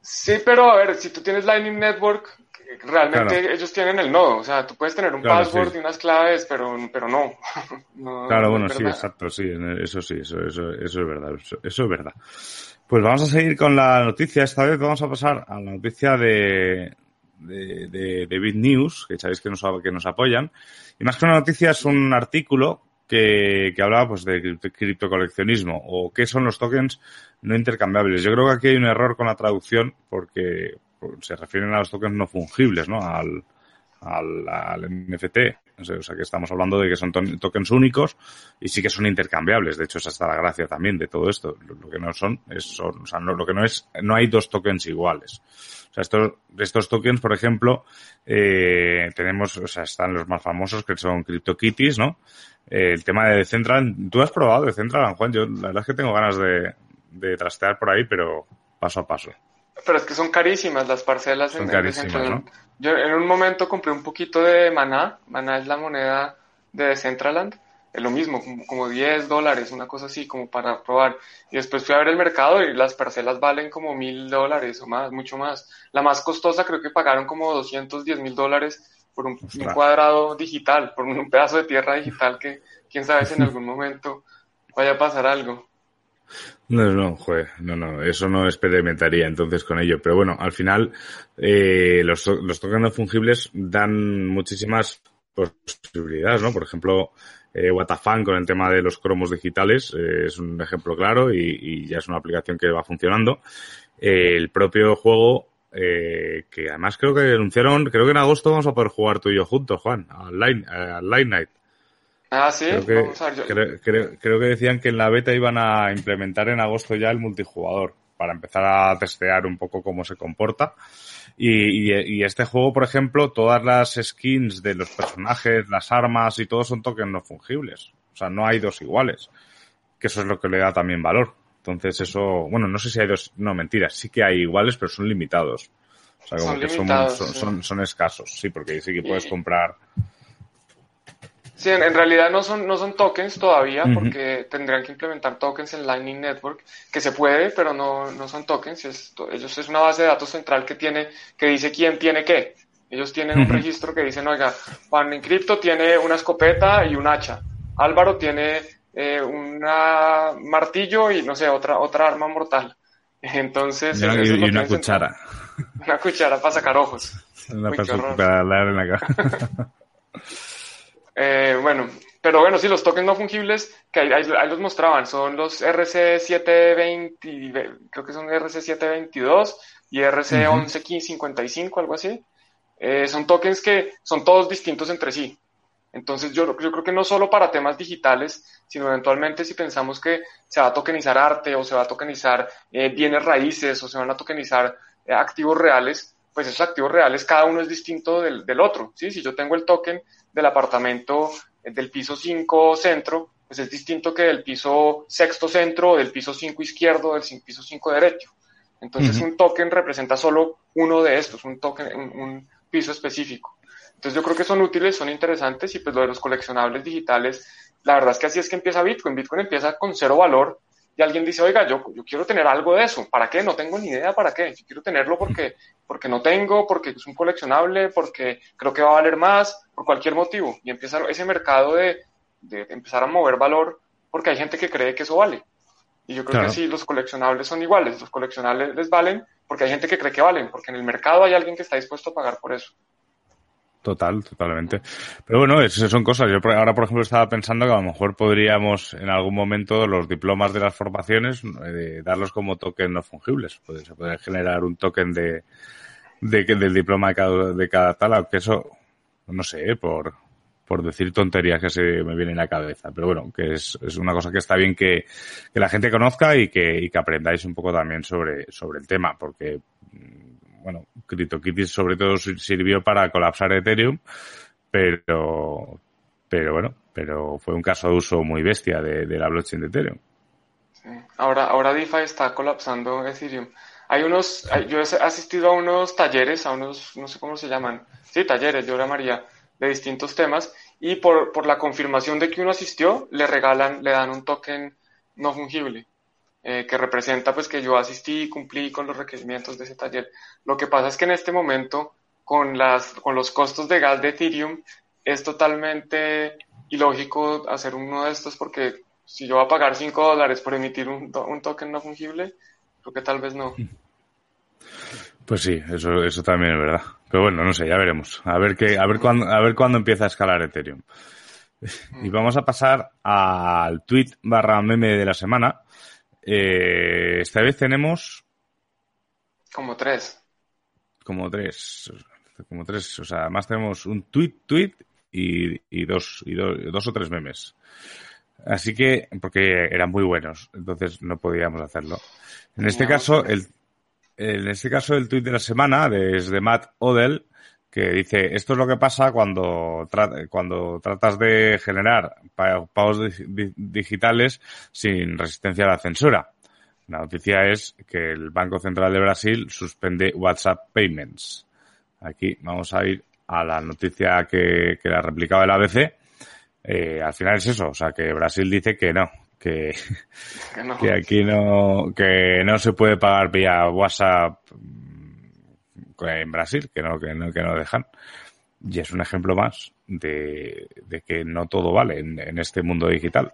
Sí, pero a ver, si tú tienes Lightning Network, realmente ellos tienen el nodo. O sea, tú puedes tener un password y unas claves, pero, pero no. claro, bueno, sí, exacto, sí, eso sí, eso, eso, eso es verdad, eso, eso, es verdad. Pues vamos a seguir con la noticia. Esta vez vamos a pasar a la noticia de, de, de, de BitNews, que sabéis que nos, que nos apoyan. Y más que una noticia es un artículo que, que hablaba pues de criptocoleccionismo o qué son los tokens no intercambiables. Yo creo que aquí hay un error con la traducción porque se refieren a los tokens no fungibles, ¿no? Al, al, al NFT. O sea, que estamos hablando de que son tokens únicos y sí que son intercambiables. De hecho, esa está la gracia también de todo esto. Lo, que no son, es, son, o sea, no, lo que no es, no hay dos tokens iguales. O sea, estos, estos tokens, por ejemplo, eh, tenemos, o sea, están los más famosos que son CryptoKitties, ¿no? Eh, el tema de Decentraland, ¿tú has probado Decentraland, Juan? Yo la verdad es que tengo ganas de, de trastear por ahí, pero paso a paso. Pero es que son carísimas las parcelas en, Decentraland. Yo en un momento compré un poquito de Maná. Maná es la moneda de Decentraland. Es lo mismo, como, 10 dólares, una cosa así, como para probar. Y después fui a ver el mercado y las parcelas valen como mil dólares o más, mucho más. La más costosa creo que pagaron como 210 mil dólares por un, cuadrado digital, por un pedazo de tierra digital que quién sabe si en algún momento vaya a pasar algo. No, no, joder, no, no, eso no experimentaría entonces con ello. Pero bueno, al final, eh, los, los tokens no fungibles dan muchísimas posibilidades, ¿no? Por ejemplo, eh, Watafan con el tema de los cromos digitales eh, es un ejemplo claro y, ya es una aplicación que va funcionando. Eh, el propio juego, eh, que además creo que anunciaron, creo que en agosto vamos a poder jugar tú y yo juntos, Juan, al Line, al Line Night. Ah, sí, creo que, creo, que decían que en la beta iban a implementar en agosto ya el multijugador para empezar a testear un poco cómo se comporta. Y, y, este juego, por ejemplo, todas las skins de los personajes, las armas y todo son tokens no fungibles. O sea, no hay dos iguales. Que eso es lo que le da también valor. Entonces eso, bueno, no sé si hay dos, no, mentiras, sí que hay iguales, pero son limitados. O sea, como que son, son, escasos, sí, porque sí que puedes comprar. Sí, en, realidad no son, no son tokens todavía, porque tendrían que implementar tokens en Lightning Network, que se puede, pero no, no son tokens. Es, ellos es una base de datos central que tiene, que dice quién tiene qué. Ellos tienen un registro que dice, oiga, Juan Encripto tiene una escopeta y un hacha. Álvaro tiene eh, un martillo y no sé, otra, otra arma mortal. Entonces. Y, una, cuchara. Una cuchara para sacar ojos. Una para dar en la cara. Eh, bueno, pero bueno, sí, los tokens no fungibles, que ahí, los mostraban, son los RC720, creo que son RC722 y RC1155, algo así. Eh, son tokens que son todos distintos entre sí. Entonces yo, yo creo que no solo para temas digitales, sino eventualmente si pensamos que se va a tokenizar arte o se va a tokenizar eh, bienes raíces o se van a tokenizar eh, activos reales, pues esos activos reales cada uno es distinto del, del otro. ¿sí? Si yo tengo el token del apartamento eh, del piso 5 centro, pues es distinto que del piso sexto centro o del piso 5 izquierdo del piso 5 derecho. Entonces un token representa solo uno de estos, un token, un piso específico. Entonces yo creo que son útiles, son interesantes y pues lo de los coleccionables digitales, la verdad es que así es que empieza Bitcoin. Bitcoin empieza con cero valor y alguien dice, oiga, yo, yo quiero tener algo de eso. ¿Para qué? No tengo ni idea para qué. Yo quiero tenerlo porque, porque no tengo, porque es un coleccionable, porque creo que va a valer más, por cualquier motivo. Y empieza ese mercado de, de empezar a mover valor porque hay gente que cree que eso vale. Y yo creo que sí, los coleccionables son iguales. Los coleccionables les valen porque hay gente que cree que valen, porque en el mercado hay alguien que está dispuesto a pagar por eso. Total, totalmente. Pero bueno, esas son cosas. Yo ahora, por ejemplo, estaba pensando que a lo mejor podríamos en algún momento los diplomas de las formaciones eh, darlos como token no fungibles. se puede generar un token de, de, del diploma de cada, de cada tal, aunque eso, no sé, eh, por, por decir tonterías que se me vienen a la cabeza. Pero bueno, que es, es una cosa que está bien que, que la gente conozca y que, y que aprendáis un poco también sobre, sobre el tema, porque bueno, CryptoKitties sobre todo sirvió para colapsar Ethereum, pero, pero bueno, pero fue un caso de uso muy bestia de, la blockchain de Ethereum. Ahora, ahora DeFi está colapsando Ethereum. Hay unos, yo he asistido a unos talleres, a unos, no sé cómo se llaman, sí, talleres, yo María, de distintos temas, y por, por la confirmación de que uno asistió, le regalan, le dan un token no fungible. Eh, que representa pues que yo asistí y cumplí con los requerimientos de ese taller. Lo que pasa es que en este momento, con, las, con los costos de gas de Ethereum, es totalmente ilógico hacer uno de estos porque si yo voy a pagar 5 dólares por emitir un, un, token no fungible, creo que tal vez no. Pues sí, eso, eso también es verdad. Pero bueno, no sé, ya veremos. A ver qué, a ver cuándo, a ver cuándo empieza a escalar Ethereum. Y vamos a pasar al tweet barra meme de la semana, eh, esta vez tenemos... Como tres. Como tres. Como tres. O sea, además tenemos un tweet, tweet y, dos, y dos o tres memes. Así que, porque eran muy buenos, entonces no podíamos hacerlo. En este caso, el, en este caso, el tweet de la semana es de Matt Odell, que dice, esto es lo que pasa cuando, cuando tratas de generar pagos digitales sin resistencia a la censura. La noticia es que el Banco Central de Brasil suspende WhatsApp Payments. Aquí vamos a ir a la noticia que, que la replicaba el ABC. Eh, al final es eso, o sea que Brasil dice que no, que, que aquí no, que no se puede pagar vía WhatsApp en Brasil, que no, que no, que no dejan. Y es un ejemplo más de, que no todo vale en, este mundo digital.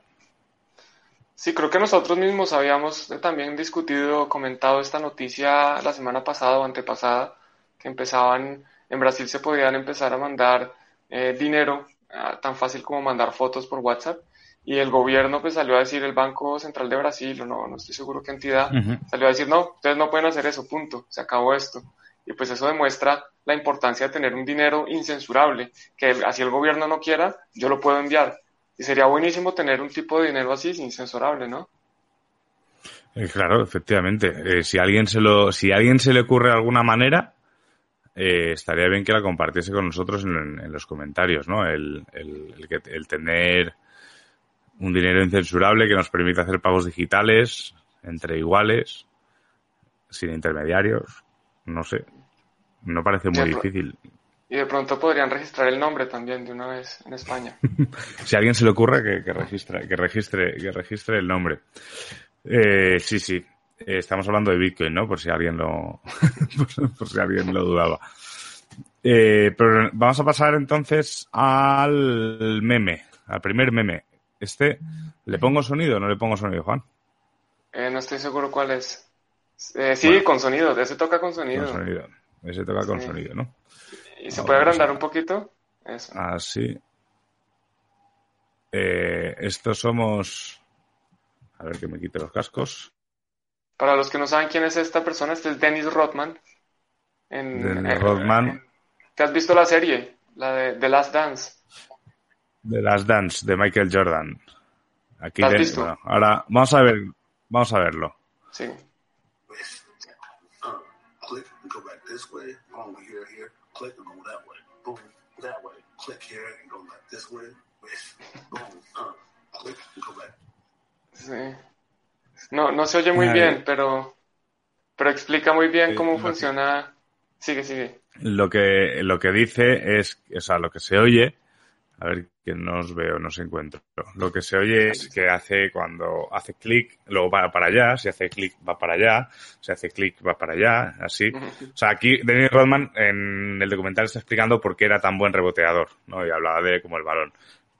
Sí, creo que nosotros mismos habíamos también discutido, comentado esta noticia la semana pasada o antepasada, que empezaban, en Brasil se podían empezar a mandar eh, dinero, ah, tan fácil como mandar fotos por WhatsApp, y el gobierno pues salió a decir, el Banco Central de Brasil, o no, no estoy seguro qué entidad, salió a decir, no, ustedes no pueden hacer eso, punto, se acabó esto. Y pues eso demuestra la importancia de tener un dinero incensurable, que así el gobierno no quiera, yo lo puedo enviar. Y sería buenísimo tener un tipo de dinero así, incensurable, ¿no? Eh, claro, efectivamente. Eh, si alguien se lo, si a alguien se le ocurre alguna manera, eh, estaría bien que la compartiese con nosotros en, los comentarios, ¿no? El, el, el, tener un dinero incensurable que nos permita hacer pagos digitales entre iguales, sin intermediarios, no sé. No parece muy difícil. Y de pronto podrían registrar el nombre también de una vez en España. si a alguien se le ocurre que, que, registre, que registre, que registre el nombre. Eh, sí, sí. Eh, estamos hablando de Bitcoin, ¿no? Por si alguien lo, por, si alguien lo dudaba. Eh, pero vamos a pasar entonces al meme, al primer meme. Este, ¿le pongo sonido o no le pongo sonido, Juan? Eh, no estoy seguro cuál es. Eh, sí, con sonido, ese toca con sonido. Con sonido. Ese toca con sonido, ¿no? ¿Y se puede agrandar un poquito? Eso. Así. Eh, estos somos. A ver que me quite los cascos. Para los que no saben quién es esta persona, este es Dennis Rodman. Dennis Rodman. ¿Te has visto la serie? La de The Last Dance. The Last Dance de Michael Jordan. Aquí ¿Has visto? ahora vamos a ver, vamos a verlo. Sí. Sí. No, no se oye muy bien, pero, pero explica muy bien cómo funciona. Sigue, sigue. Lo que, lo que dice es, o sea, lo que se oye, a ver que no os veo, no se encuentro. Lo que se oye es que hace cuando hace clic, luego va para allá, si hace clic va para allá, si hace clic va para allá, así. O sea, aquí Dennis Rodman en el documental está explicando por qué era tan buen reboteador, ¿no? Y hablaba de como el balón.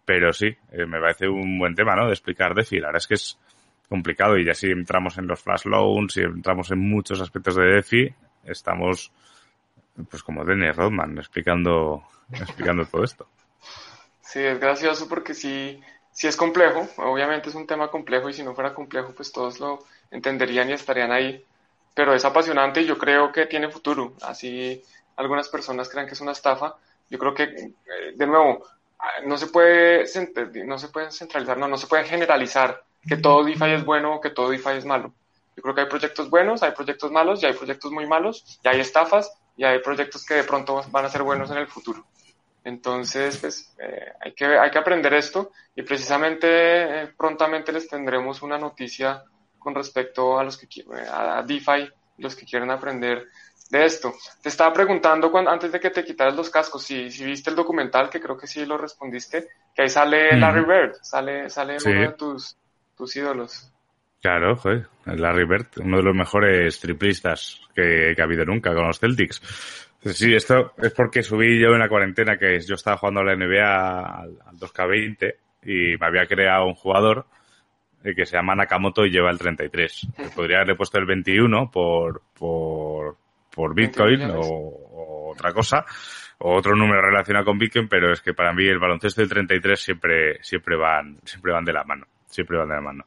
Pero sí, eh, me parece un buen tema, ¿no? De explicar DeFi. La verdad es que es complicado y ya si entramos en los flash loans, si entramos en muchos aspectos de DeFi, estamos, pues como Dennis Rodman, explicando, explicando todo esto. Sí, es gracioso porque sí, sí es complejo, obviamente es un tema complejo y si no fuera complejo, pues todos lo entenderían y estarían ahí. Pero es apasionante y yo creo que tiene futuro. Así algunas personas creen que es una estafa. Yo creo que, eh, de nuevo, no se puede, no se puede centralizar, no, no se puede generalizar que todo DeFi es bueno o que todo DeFi es malo. Yo creo que hay proyectos buenos, hay proyectos malos y hay proyectos muy malos y hay estafas y hay proyectos que de pronto van a ser buenos en el futuro. Entonces, pues eh, hay, que, hay que aprender esto y precisamente eh, prontamente les tendremos una noticia con respecto a los que a DeFi, los que quieren aprender de esto. Te estaba preguntando cuando, antes de que te quitaras los cascos, si, si viste el documental, que creo que sí lo respondiste, que ahí sale Larry Bird, sale, sale uno de tus, tus ídolos. Claro, joder, Larry Bird, uno de los mejores triplistas que, que ha habido nunca con los Celtics. Sí, esto es porque subí yo en la cuarentena que yo estaba jugando a la NBA al, 2K20 y me había creado un jugador eh, que se llama Nakamoto y lleva el 33. Podría haberle puesto el 21 por, por, por Bitcoin o, otra cosa, o otro número relacionado con Bitcoin, pero es que para mí el baloncesto y el 33 siempre, siempre van, siempre van de la mano, siempre van de la mano.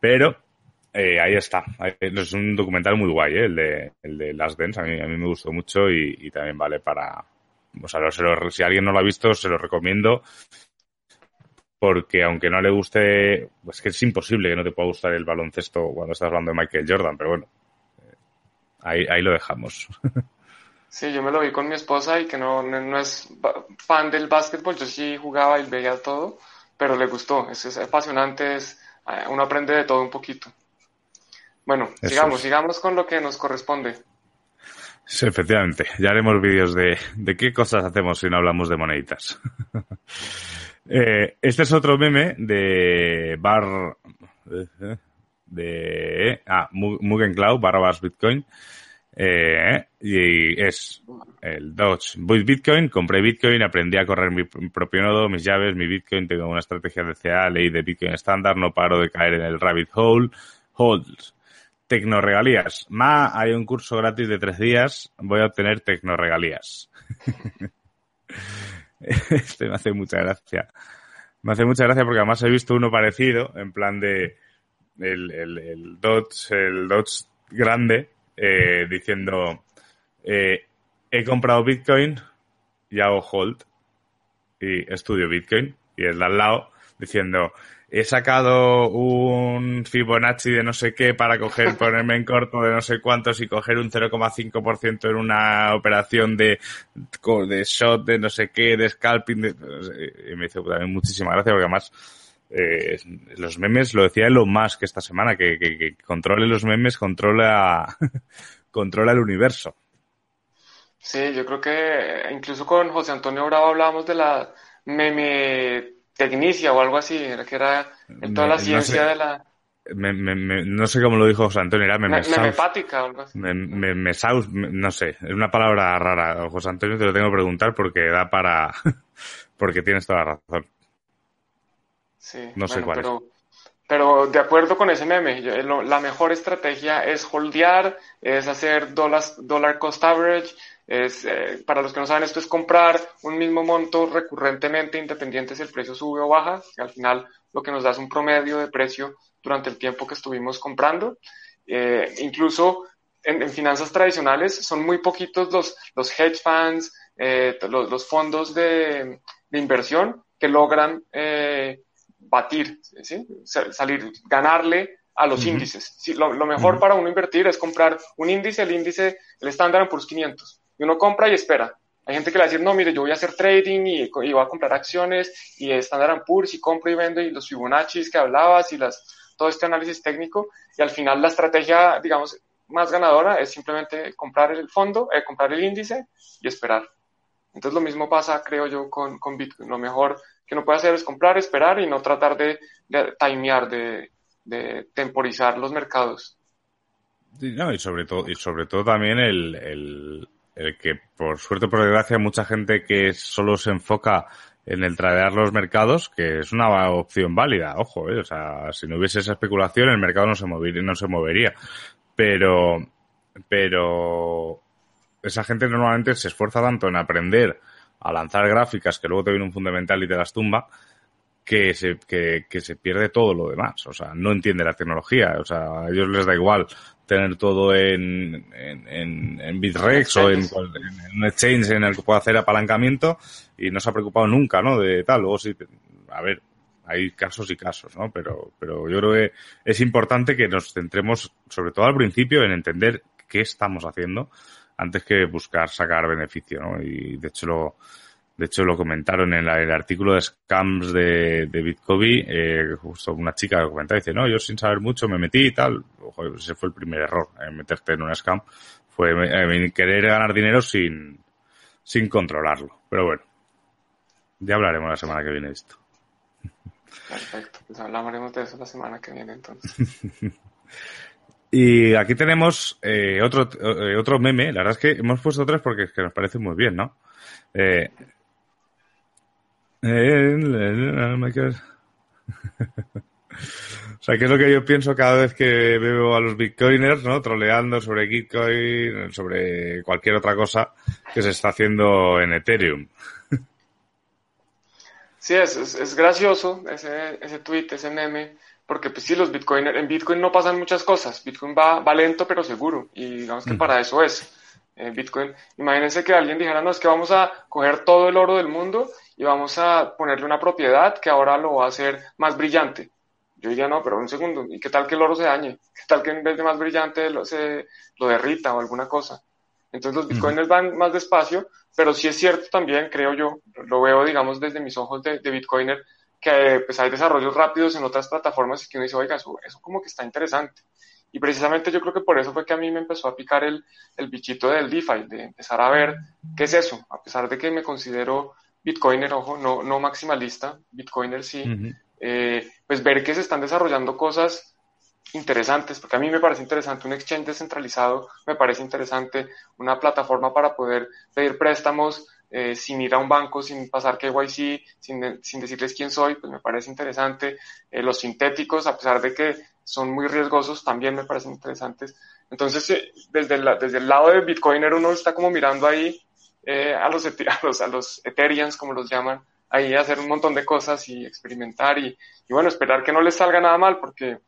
Pero eh, ahí está. Es un documental muy guay, ¿eh? el, de, el de Last Dance. A mí, a mí me gustó mucho y, también vale para... O sea, si alguien no lo ha visto, se lo recomiendo. Porque aunque no le guste, pues que es imposible que no te pueda gustar el baloncesto cuando estás hablando de Michael Jordan, pero bueno, eh, ahí, ahí lo dejamos. Sí, yo me lo vi con mi esposa y que no, es fan del básquetbol, yo sí jugaba y veía todo, pero le gustó, es, es apasionante, es, uno aprende de todo un poquito. Bueno, sigamos, sigamos con lo que nos corresponde. Sí, efectivamente. Ya haremos vídeos de, de qué cosas hacemos si no hablamos de moneditas. eh, este es otro meme de bar de ah, Mugen Cloud barra Bitcoin. Eh, y es el Dodge. Voy Bitcoin, compré Bitcoin, aprendí a correr mi propio nodo, mis llaves, mi Bitcoin, tengo una estrategia de CA, ley de Bitcoin estándar, no paro de caer en el rabbit hole. Holds. Tecnoregalías. Ma, hay un curso gratis de tres días. Voy a obtener tecnoregalías. este me hace mucha gracia. Me hace mucha gracia porque además he visto uno parecido, en plan de el, el, el Dodge, el Dodge grande, eh, diciendo eh, he comprado Bitcoin y hago hold y estudio Bitcoin y el de al lado diciendo, he sacado un Fibonacci de no sé qué para coger, ponerme en corto de no sé cuántos y coger un 0,5% en una operación de, de shot de no sé qué, de scalping. y me hizo también muchísima gracia porque además eh, los memes, lo decía lo más que esta semana, que, que, que controle los memes, controla, controla el universo. Sí, yo creo que incluso con José Antonio Bravo hablábamos de la meme tecnicia o algo así, que era toda la ciencia de la... no sé cómo lo dijo José Antonio, era meme, memepática o algo así. Me, no sé, es una palabra rara. José Antonio te lo tengo que preguntar porque da para... porque tienes toda la razón. Sí, no sé cuál pero, Pero de acuerdo con ese meme, la mejor estrategia es holdear, es hacer dollar, dollar cost average, es, eh, para los que no saben, esto es comprar un mismo monto recurrentemente, independiente si el precio sube o baja, al final lo que nos da es un promedio de precio durante el tiempo que estuvimos comprando. Eh, incluso en, finanzas tradicionales son muy poquitos los, los hedge funds, eh, los, los, fondos de, de, inversión que logran batir, ¿sí? salir, ganarle a los índices. Sí, lo, mejor para uno invertir es comprar un índice, el índice, el Standard Poor's 500, y uno compra y espera. Hay gente que le va a decir, no, mire, yo voy a hacer trading y, voy a comprar acciones y Standard Poor's y compro y vendo y los Fibonacci que hablabas y las, todo este análisis técnico y al final la estrategia, digamos, más ganadora es simplemente comprar el fondo, eh, comprar el índice y esperar. Entonces lo mismo pasa, creo yo, con, con Bitcoin. Lo mejor que uno puede hacer es comprar, esperar y no tratar de, timear, de, de temporizar los mercados. No, y sobre todo, y sobre todo también el, el, que, por suerte, por desgracia, mucha gente que solo se enfoca en el tradear los mercados, que es una opción válida, ojo, eh, o sea, si no hubiese esa especulación, el mercado no se movería, no se movería. Pero, pero esa gente normalmente se esfuerza tanto en aprender a lanzar gráficas que luego te viene un fundamental y te las tumba, que se, que, que se pierde todo lo demás. O sea, no entiende la tecnología. O sea, a ellos les da igual tener todo en, en, en, Bitrex o en, un exchange en el que pueda hacer apalancamiento y no se ha preocupado nunca, ¿no? De tal. Luego sí, a ver, hay casos y casos, ¿no? Pero, pero yo creo que es importante que nos centremos, sobre todo al principio, en entender qué estamos haciendo antes que buscar sacar beneficio, ¿no? Y de hecho lo, de hecho lo comentaron en el artículo de scams de, de Bitcoin, eh, justo una chica lo comentaba, dice, no, yo sin saber mucho me metí y tal. Ojo, ese fue el primer error, en meterte en un scam. Fue eh, querer ganar dinero sin, sin controlarlo. Pero bueno, ya hablaremos la semana que viene de esto. Perfecto, pues hablaremos de eso la semana que viene entonces. Y aquí tenemos eh, otro, eh, otro meme. La verdad es que hemos puesto tres porque es que nos parece muy bien, ¿no? Eh, o sea, que es lo que yo pienso cada vez que veo a los bitcoiners, ¿no? Troleando sobre Bitcoin, sobre cualquier otra cosa que se está haciendo en Ethereum. Sí, es, es, es gracioso ese, ese tweet, ese meme porque pues sí, los Bitcoin, en Bitcoin no pasan muchas cosas, Bitcoin va, va lento pero seguro, y digamos que para eso es. Eh, Bitcoin, imagínense que alguien dijera, no, es que vamos a coger todo el oro del mundo y vamos a ponerle una propiedad que ahora lo va a hacer más brillante. Yo diría, no, pero un segundo, ¿y qué tal que el oro se dañe? ¿Qué tal que en vez de más brillante lo, se, lo derrita o alguna cosa? Entonces los bitcoins van más despacio, pero sí es cierto también, creo yo, lo veo, digamos, desde mis ojos de, de bitcoiner, que pues hay desarrollos rápidos en otras plataformas y que uno dice, oiga, eso, eso como que está interesante. Y precisamente yo creo que por eso fue que a mí me empezó a picar el, el bichito del DeFi, de empezar a ver qué es eso, a pesar de que me considero Bitcoiner, ojo, no, no maximalista, Bitcoiner sí, eh, pues ver que se están desarrollando cosas interesantes, porque a mí me parece interesante un exchange descentralizado, me parece interesante una plataforma para poder pedir préstamos eh, sin ir a un banco, sin pasar KYC, sin, sin decirles quién soy, pues me parece interesante. Eh, los sintéticos, a pesar de que son muy riesgosos, también me parecen interesantes. Entonces, eh, desde, la, desde el lado de Bitcoiner uno está como mirando ahí a, los, a, los, a los Ethereans, como los llaman, ahí a hacer un montón de cosas y experimentar y, y bueno, esperar que no les salga nada mal porque,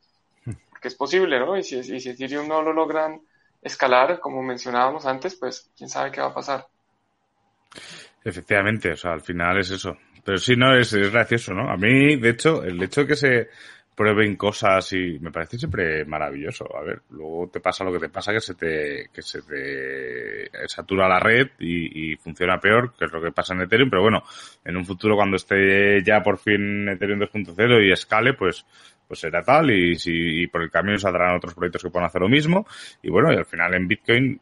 porque es posible, ¿no? Y si, y si Ethereum no lo logran escalar, como mencionábamos antes, pues quién sabe qué va a pasar. Efectivamente, o sea, al final es eso. Pero sí, no, es, es gracioso, ¿no? A mí, de hecho, el hecho de que se prueben cosas y me parece siempre maravilloso. A ver, luego te pasa lo que te pasa, que se te, que se te satura la red y, funciona peor, que es lo que pasa en Ethereum, pero bueno, en un futuro cuando esté ya por fin Ethereum 2.0 y escale, pues, pues será tal y si y por el camino saldrán otros proyectos que puedan hacer lo mismo y bueno, y al final en Bitcoin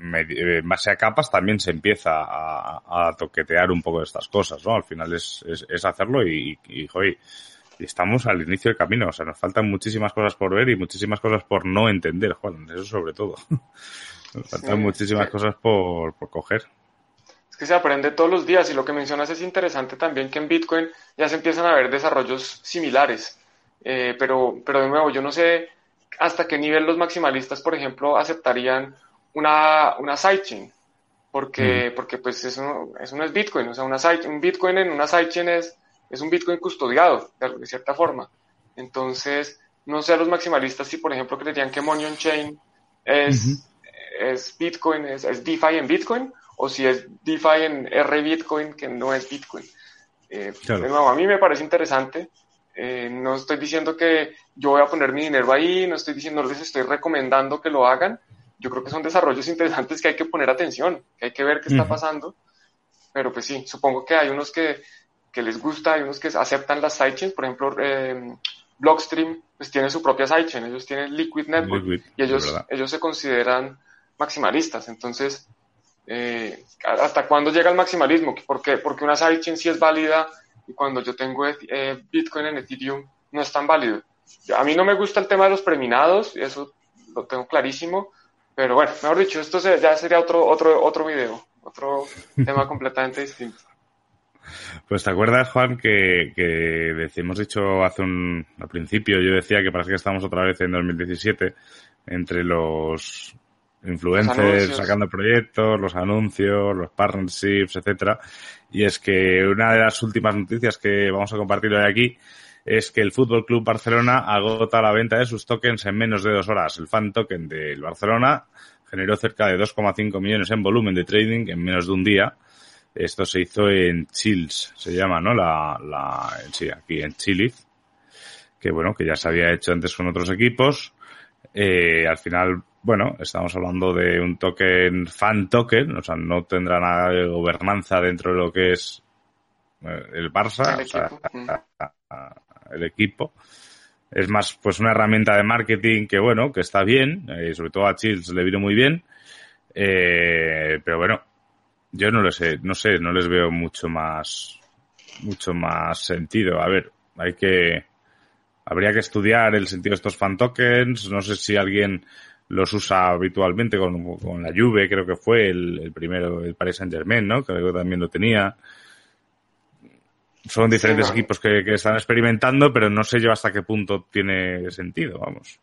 en base a capas también se empieza a, toquetear un poco de estas cosas, ¿no? Al final es, es, hacerlo y, y, joder, y estamos al inicio del camino, o sea, nos faltan muchísimas cosas por ver y muchísimas cosas por no entender, Juan, eso sobre todo. nos faltan muchísimas cosas por, por coger. Es que se aprende todos los días y lo que mencionas es interesante también que en Bitcoin ya se empiezan a ver desarrollos similares, eh, pero, pero de nuevo, yo no sé hasta qué nivel los maximalistas, por ejemplo, aceptarían una, una sidechain, porque, porque pues eso, eso no es Bitcoin, o sea, una side, un Bitcoin en una sidechain es es un Bitcoin custodiado, de, cierta forma. Entonces, no sé a los maximalistas si, por ejemplo, creerían que Money on Chain es, es Bitcoin, es, es, DeFi en Bitcoin, o si es DeFi en R Bitcoin, que no es Bitcoin. Eh, a mí me parece interesante. Eh, no estoy diciendo que yo voy a poner mi dinero ahí, no estoy diciendo, les estoy recomendando que lo hagan. Yo creo que son desarrollos interesantes que hay que poner atención, que hay que ver qué está pasando. Pero pues sí, supongo que hay unos que que les gusta, hay unos que aceptan las sidechains, por ejemplo, eh, Blockstream pues tiene su propia sidechain, ellos tienen Liquid Network y ellos, ellos se consideran maximalistas, entonces, eh, ¿hasta cuándo llega el maximalismo? ¿Por qué? Porque una sidechain sí es válida y cuando yo tengo eh, Bitcoin en Ethereum no es tan válido. A mí no me gusta el tema de los preminados, eso lo tengo clarísimo, pero bueno, mejor dicho, esto ya sería otro, otro, otro video, otro tema completamente distinto. Pues te acuerdas, Juan, que, que hemos dicho hace un, al principio, yo decía que parece que estamos otra vez en 2017, entre los influencers sacando proyectos, los anuncios, los partnerships, etcétera. Y es que una de las últimas noticias que vamos a compartir hoy aquí es que el Fútbol Club Barcelona agota la venta de sus tokens en menos de dos horas. El fan token del Barcelona generó cerca de 2,5 millones en volumen de trading en menos de un día esto se hizo en Chills, se llama, ¿no? La, la, sí, aquí en Chile, que bueno, que ya se había hecho antes con otros equipos. Eh, al final, bueno, estamos hablando de un token, fan token, o sea, no tendrá nada de gobernanza dentro de lo que es eh, el Barça, el, o sea, el equipo. Es más, pues una herramienta de marketing que bueno, que está bien, eh, sobre todo a Chills le vino muy bien, eh, pero bueno, yo no lo sé, no sé, no les veo mucho más, mucho más sentido. A ver, hay que, habría que estudiar el sentido de estos fan tokens. No sé si alguien los usa habitualmente con, con la Juve, creo que fue el, primero, el Paris Saint Germain, ¿no? Creo que también lo tenía. Son diferentes equipos que, que están experimentando, pero no sé yo hasta qué punto tiene sentido, vamos.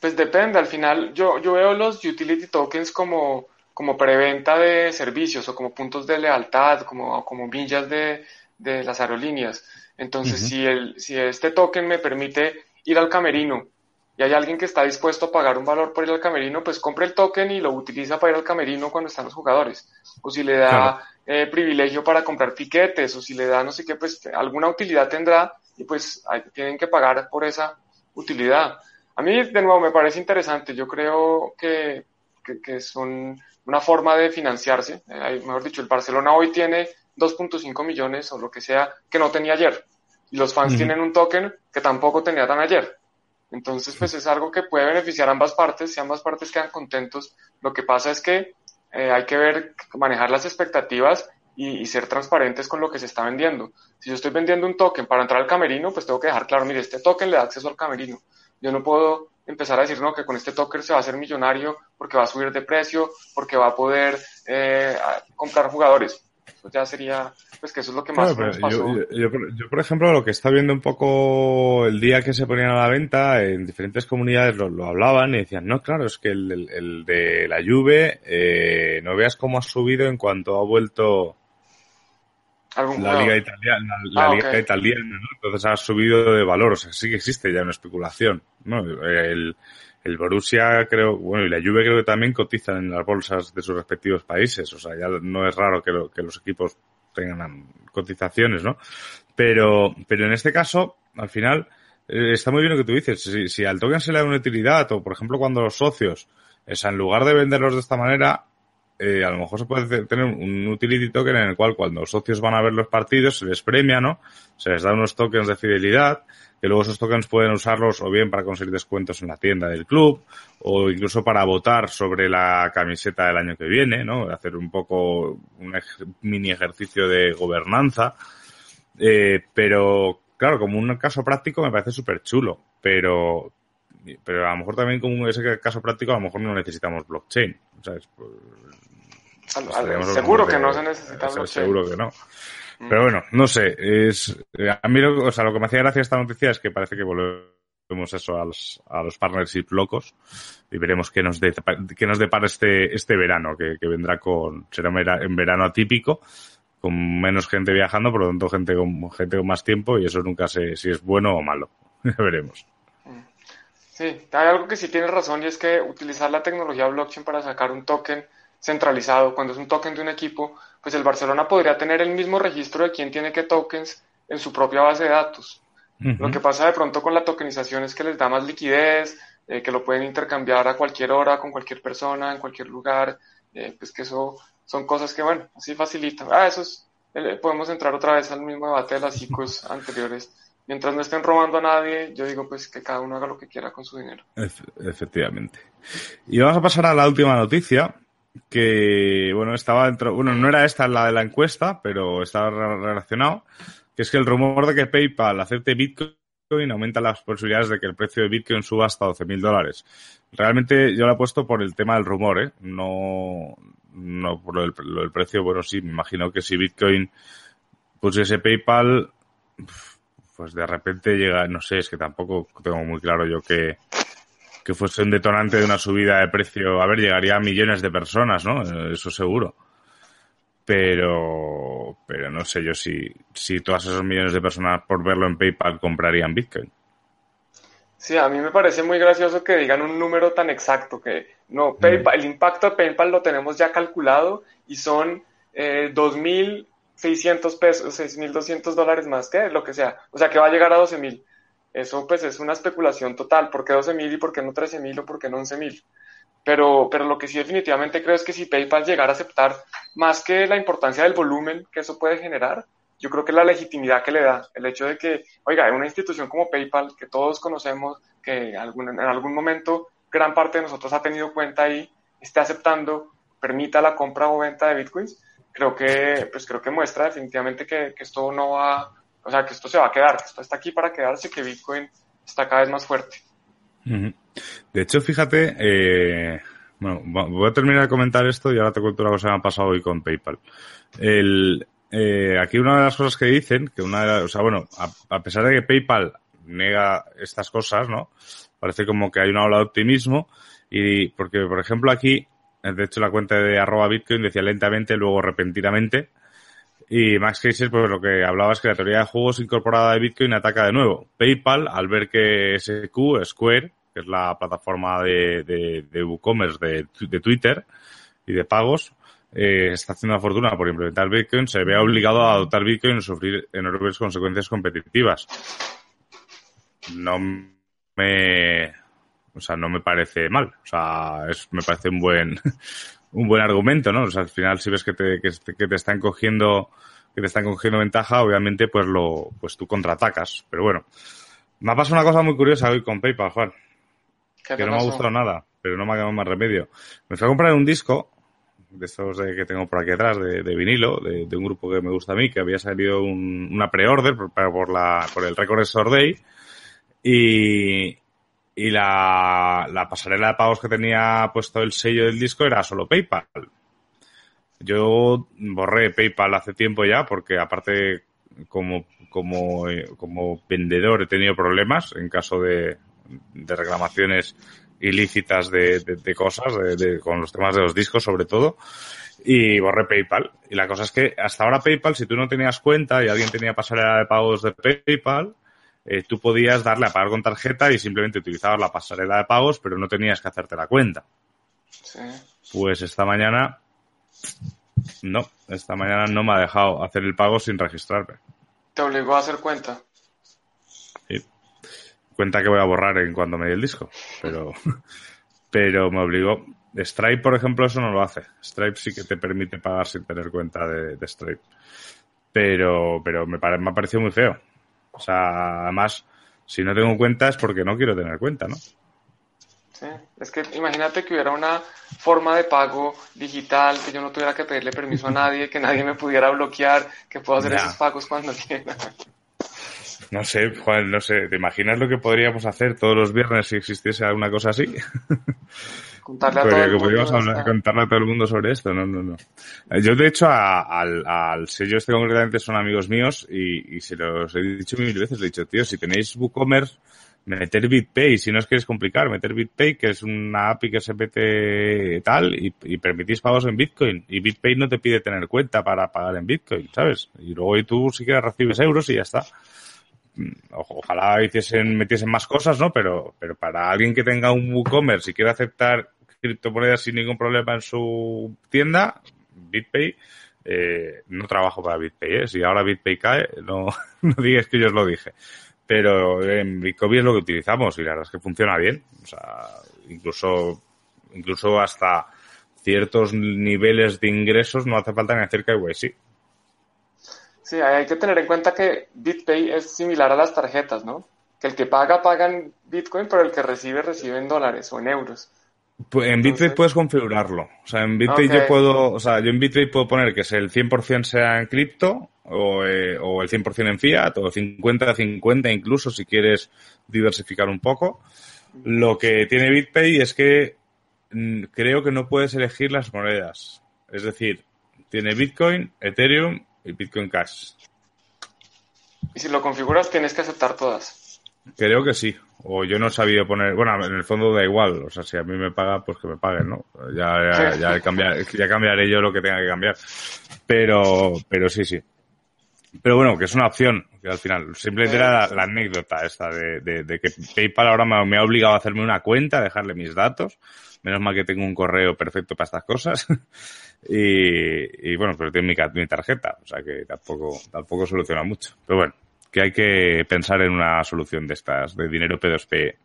Pues depende, al final yo, yo veo los utility tokens como como preventa de servicios o como puntos de lealtad, como, como millas de, de las aerolíneas. Entonces, si, el, si este token me permite ir al camerino y hay alguien que está dispuesto a pagar un valor por ir al camerino, pues compre el token y lo utiliza para ir al camerino cuando están los jugadores. O si le da eh, privilegio para comprar tiquetes, o si le da no sé qué, pues alguna utilidad tendrá y pues tienen que pagar por esa utilidad. A mí, de nuevo, me parece interesante. Yo creo que, que, que son una forma de financiarse. Eh, mejor dicho, el Barcelona hoy tiene 2.5 millones o lo que sea que no tenía ayer. Y los fans tienen un token que tampoco tenía tan ayer. Entonces, pues es algo que puede beneficiar a ambas partes. Si ambas partes quedan contentos, lo que pasa es que eh, hay que ver, manejar las expectativas y, y, ser transparentes con lo que se está vendiendo. Si yo estoy vendiendo un token para entrar al camerino, pues tengo que dejar claro, mire, este token le da acceso al camerino. Yo no puedo empezar a decir, no, que con este token se va a hacer millonario porque va a subir de precio, porque va a poder eh, comprar jugadores. Eso ya sería, pues que eso es lo que más pasó. Yo, por ejemplo, lo que está viendo un poco el día que se ponían a la venta, en diferentes comunidades lo, hablaban y decían, no, claro, es que el, el, de la Juve, eh, no veas cómo ha subido en cuanto ha vuelto la liga italiana, la, ah, liga italiana, ¿no? Entonces ha subido de valor, o sea, sí que existe ya una especulación, ¿no? El, el Borussia creo, bueno, y la Juve creo que también cotizan en las bolsas de sus respectivos países, o sea, ya no es raro que, que los equipos tengan cotizaciones, ¿no? Pero, pero en este caso, al final, eh, está muy bien lo que tú dices. Si, si, al token se le da una utilidad, o por ejemplo cuando los socios, es, en lugar de venderlos de esta manera, eh, a lo mejor se puede tener un utility token en el cual cuando los socios van a ver los partidos se les premia, ¿no? Se les da unos tokens de fidelidad, que luego esos tokens pueden usarlos o bien para conseguir descuentos en la tienda del club, o incluso para votar sobre la camiseta del año que viene, ¿no? Hacer un poco un mini ejercicio de gobernanza. Eh, pero, claro, como un caso práctico me parece súper chulo, pero, pero a lo mejor también como ese caso práctico a lo mejor no necesitamos blockchain. ¿sabes? Pues, seguro que no se necesita Seguro que no. Mm. Pero bueno, no sé, es, a mí lo, o sea, lo que me hacía gracia esta noticia es que parece que volvemos eso a los, a los partnership locos y veremos qué nos, de, qué nos depara este, este verano, que, que vendrá con, será en verano atípico, con menos gente viajando, por lo tanto gente con, gente con más tiempo y eso nunca sé si es bueno o malo. ya veremos. Sí, hay algo que sí tiene razón y es que utilizar la tecnología blockchain para sacar un token centralizado, cuando es un token de un equipo, pues el Barcelona podría tener el mismo registro de quién tiene qué tokens en su propia base de datos. Lo que pasa de pronto con la tokenización es que les da más liquidez, eh, que lo pueden intercambiar a cualquier hora, con cualquier persona, en cualquier lugar, eh, pues que eso son cosas que, bueno, así facilitan. Ah, eso es, eh, podemos entrar otra vez al mismo debate de las ICOs anteriores. Mientras no estén robando a nadie, yo digo pues que cada uno haga lo que quiera con su dinero. efectivamente. Y vamos a pasar a la última noticia, que, bueno, estaba dentro, bueno, no era esta la de la encuesta, pero estaba relacionado, que es que el rumor de que PayPal acepte Bitcoin aumenta las posibilidades de que el precio de Bitcoin suba hasta 12.000 dólares. Realmente yo lo he puesto por el tema del rumor, ¿eh? No, no por lo del, precio, bueno, sí, me imagino que si Bitcoin pusiese PayPal, pues de repente llega, no sé, es que tampoco tengo muy claro yo que, que fuese un detonante de una subida de precio, a ver, llegaría a millones de personas, ¿no? Eso seguro. Pero, pero no sé yo si, si todas esos millones de personas por verlo en PayPal comprarían Bitcoin. Sí, a mí me parece muy gracioso que digan un número tan exacto, que no, PayPal, el impacto de PayPal lo tenemos ya calculado y son eh, 2.600 pesos, 6.200 dólares más que lo que sea. O sea que va a llegar a 12.000. Eso pues es una especulación total. ¿Por qué 12.000 y por qué no 13.000 o por qué no 11.000? Pero, pero lo que sí definitivamente creo es que si PayPal llegara a aceptar más que la importancia del volumen que eso puede generar, yo creo que la legitimidad que le da, el hecho de que, oiga, una institución como PayPal, que todos conocemos, que en algún momento gran parte de nosotros ha tenido cuenta ahí, esté aceptando, permita la compra o venta de bitcoins, creo que, pues creo que muestra definitivamente que, que esto no va, o sea, que esto se va a quedar, que esto está aquí para quedarse, que Bitcoin está cada vez más fuerte. De hecho, fíjate, eh, bueno, voy a terminar de comentar esto y ahora te cuento una cosa que me ha pasado hoy con PayPal. El, eh, aquí una de las cosas que dicen, que una de las, o sea, bueno, a, pesar de que PayPal nega estas cosas, ¿no? Parece como que hay una ola de optimismo y porque, por ejemplo, aquí, de hecho, la cuenta de arroba Bitcoin decía lentamente, luego repentinamente, y Max Keiser, pues lo que hablaba es que la teoría de juegos incorporada de Bitcoin ataca de nuevo. PayPal, al ver que SQ, Square, que es la plataforma de, de, de WooCommerce de, de Twitter y de pagos, eh, está haciendo una fortuna por implementar Bitcoin, se ve obligado a adoptar Bitcoin y sufrir enormes consecuencias competitivas. No me, o sea, no me parece mal. O sea, es, me parece un buen, un buen argumento, ¿no? O sea, al final si ves que te, que, te están cogiendo, que te están cogiendo ventaja, obviamente pues lo, pues tú contraatacas. Pero bueno, me ha pasado una cosa muy curiosa hoy con PayPal, Juan. Que no me ha gustado nada, pero no me ha quedado más remedio. Me fui a comprar un disco, de estos que tengo por aquí atrás, de, vinilo, de, un grupo que me gusta a mí, que había salido una pre-order por, por, la, por el Record Store Day. Y, y la, la, pasarela de pagos que tenía puesto el sello del disco era solo PayPal. Yo borré PayPal hace tiempo ya porque aparte como, como, como vendedor he tenido problemas en caso de, de reclamaciones ilícitas de, de, cosas, de, con los temas de los discos sobre todo, y borré PayPal. Y la cosa es que hasta ahora PayPal, si tú no tenías cuenta y alguien tenía pasarela de pagos de PayPal, eh, tú podías darle a pagar con tarjeta y simplemente utilizabas la pasarela de pagos, pero no tenías que hacerte la cuenta. Pues esta mañana No, esta mañana no me ha dejado hacer el pago sin registrarme. ¿Te obligó a hacer cuenta? Sí. Cuenta que voy a borrar en cuando me dé el disco, pero, pero me obligó. Stripe, por ejemplo, eso no lo hace. Stripe sí que te permite pagar sin tener cuenta de, Stripe. Pero, pero me, me ha parecido muy feo. O sea, además, si no tengo cuenta es porque no quiero tener cuenta, ¿no? Sí, es que imagínate que hubiera una forma de pago digital, que yo no tuviera que pedirle permiso a nadie, que nadie me pudiera bloquear, que puedo hacer esos pagos cuando quiera. No sé, Juan, no sé, ¿te imaginas lo que podríamos hacer todos los viernes si existiese alguna cosa así? Contarle a todo el mundo. contarle a todo el mundo sobre esto, no, no, no. Yo, de hecho, al, al sello este concretamente son amigos míos y, y se los he dicho mil veces, le he dicho, tío, si tenéis WooCommerce, meter BitPay, si no es que es complicar, meter BitPay, que es una API que se mete tal, y, y, permitís pagos en Bitcoin. Y BitPay no te pide tener cuenta para pagar en Bitcoin, ¿sabes? Y luego y tú sí que recibes euros y ya está. Mm, ojalá hiciesen, metiesen más cosas, ¿no? Pero, pero para alguien que tenga un WooCommerce y quiera aceptar criptomonedas sin ningún problema en su tienda, BitPay, eh, no trabajo para BitPay, ¿eh? Si ahora BitPay cae, no, no digas que yo os lo dije. Pero en Bitcoin es lo que utilizamos y la verdad es que funciona bien. O sea, incluso, incluso hasta ciertos niveles de ingresos no hace falta ni hacer KYC. Sí, hay que tener en cuenta que BitPay es similar a las tarjetas, ¿no? Que el que paga, paga en Bitcoin, pero el que recibe, recibe en dólares o en euros. Pues en BitPay puedes configurarlo. O sea, en BitPay yo puedo, o sea, yo en BitPay puedo poner que el 100% sea en cripto o, eh, o el 100% en fiat o 50-50 incluso si quieres diversificar un poco. Lo que tiene BitPay es que mm, creo que no puedes elegir las monedas. Es decir, tiene Bitcoin, Ethereum y Bitcoin Cash. Y si lo configuras tienes que aceptar todas. Creo que sí. O yo no he sabido poner, bueno, en el fondo da igual, o sea, si a mí me paga, pues que me paguen, ¿no? Ya, ya, ya cambiaré yo lo que tenga que cambiar. Pero, pero sí, sí. Pero bueno, que es una opción, que al final, simplemente era la, anécdota esta de, de, que PayPal ahora me, ha obligado a hacerme una cuenta, dejarle mis datos. Menos mal que tengo un correo perfecto para estas cosas. y, bueno, pero tengo mi, mi tarjeta, o sea que tampoco, tampoco soluciona mucho. Pero bueno, que hay que pensar en una solución de estas, de dinero P2P.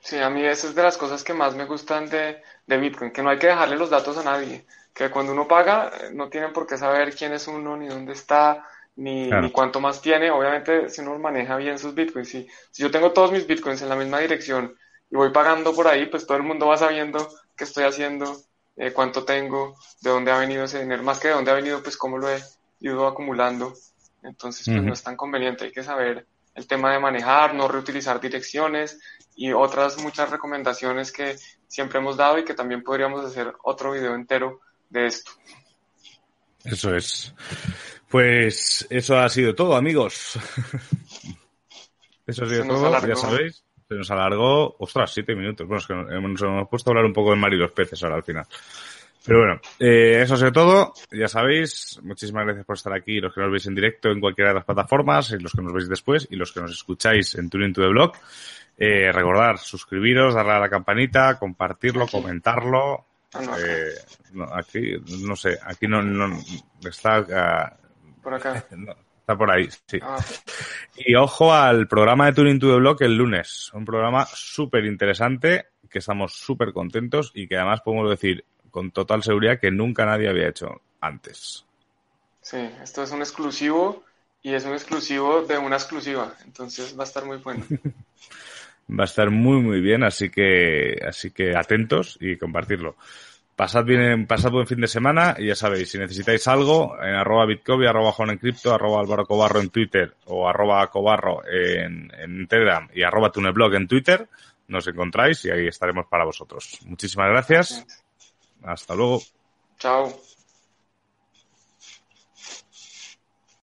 Sí, a mí esa es de las cosas que más me gustan de, de Bitcoin, que no hay que dejarle los datos a nadie, que cuando uno paga eh, no tienen por qué saber quién es uno, ni dónde está, ni, ni cuánto más tiene. Obviamente, si uno maneja bien sus Bitcoins, si, si yo tengo todos mis Bitcoins en la misma dirección y voy pagando por ahí, pues todo el mundo va sabiendo qué estoy haciendo, eh, cuánto tengo, de dónde ha venido ese dinero, más que de dónde ha venido, pues cómo lo he ido acumulando. Entonces, pues no es tan conveniente, hay que saber el tema de manejar, no reutilizar direcciones y otras muchas recomendaciones que siempre hemos dado y que también podríamos hacer otro video entero de esto. Eso es. Pues eso ha sido todo, amigos. Eso ha sido todo, ya sabéis. Se nos alargó, ostras, siete minutos. Bueno, es que nos hemos puesto a hablar un poco de Mario y los peces ahora al final. Pero bueno, eh, eso es todo. Ya sabéis, muchísimas gracias por estar aquí, los que nos veis en directo en cualquiera de las plataformas, los que nos veis después, y los que nos escucháis en Tuning to the Blog. Eh, recordar, suscribiros, darle a la campanita, compartirlo, comentarlo. Ah, eh, aquí, no sé, aquí no, no está... Uh, por acá. está por ahí, sí. Ah. Y ojo al programa de Tuning to the Blog el lunes. Un programa súper interesante, que estamos súper contentos y que además podemos decir con total seguridad que nunca nadie había hecho antes. Sí, esto es un exclusivo y es un exclusivo de una exclusiva, entonces va a estar muy bueno. va a estar muy muy bien, así que así que atentos y compartirlo. Pasad bien, pasad buen fin de semana y ya sabéis, si necesitáis algo, en arroba bitcobi, arroba en cripto, arroba álvaro cobarro en Twitter o arroba cobarro en, en Telegram y arroba tuneblog en Twitter, nos encontráis y ahí estaremos para vosotros. Muchísimas gracias. Hasta luego. Chao.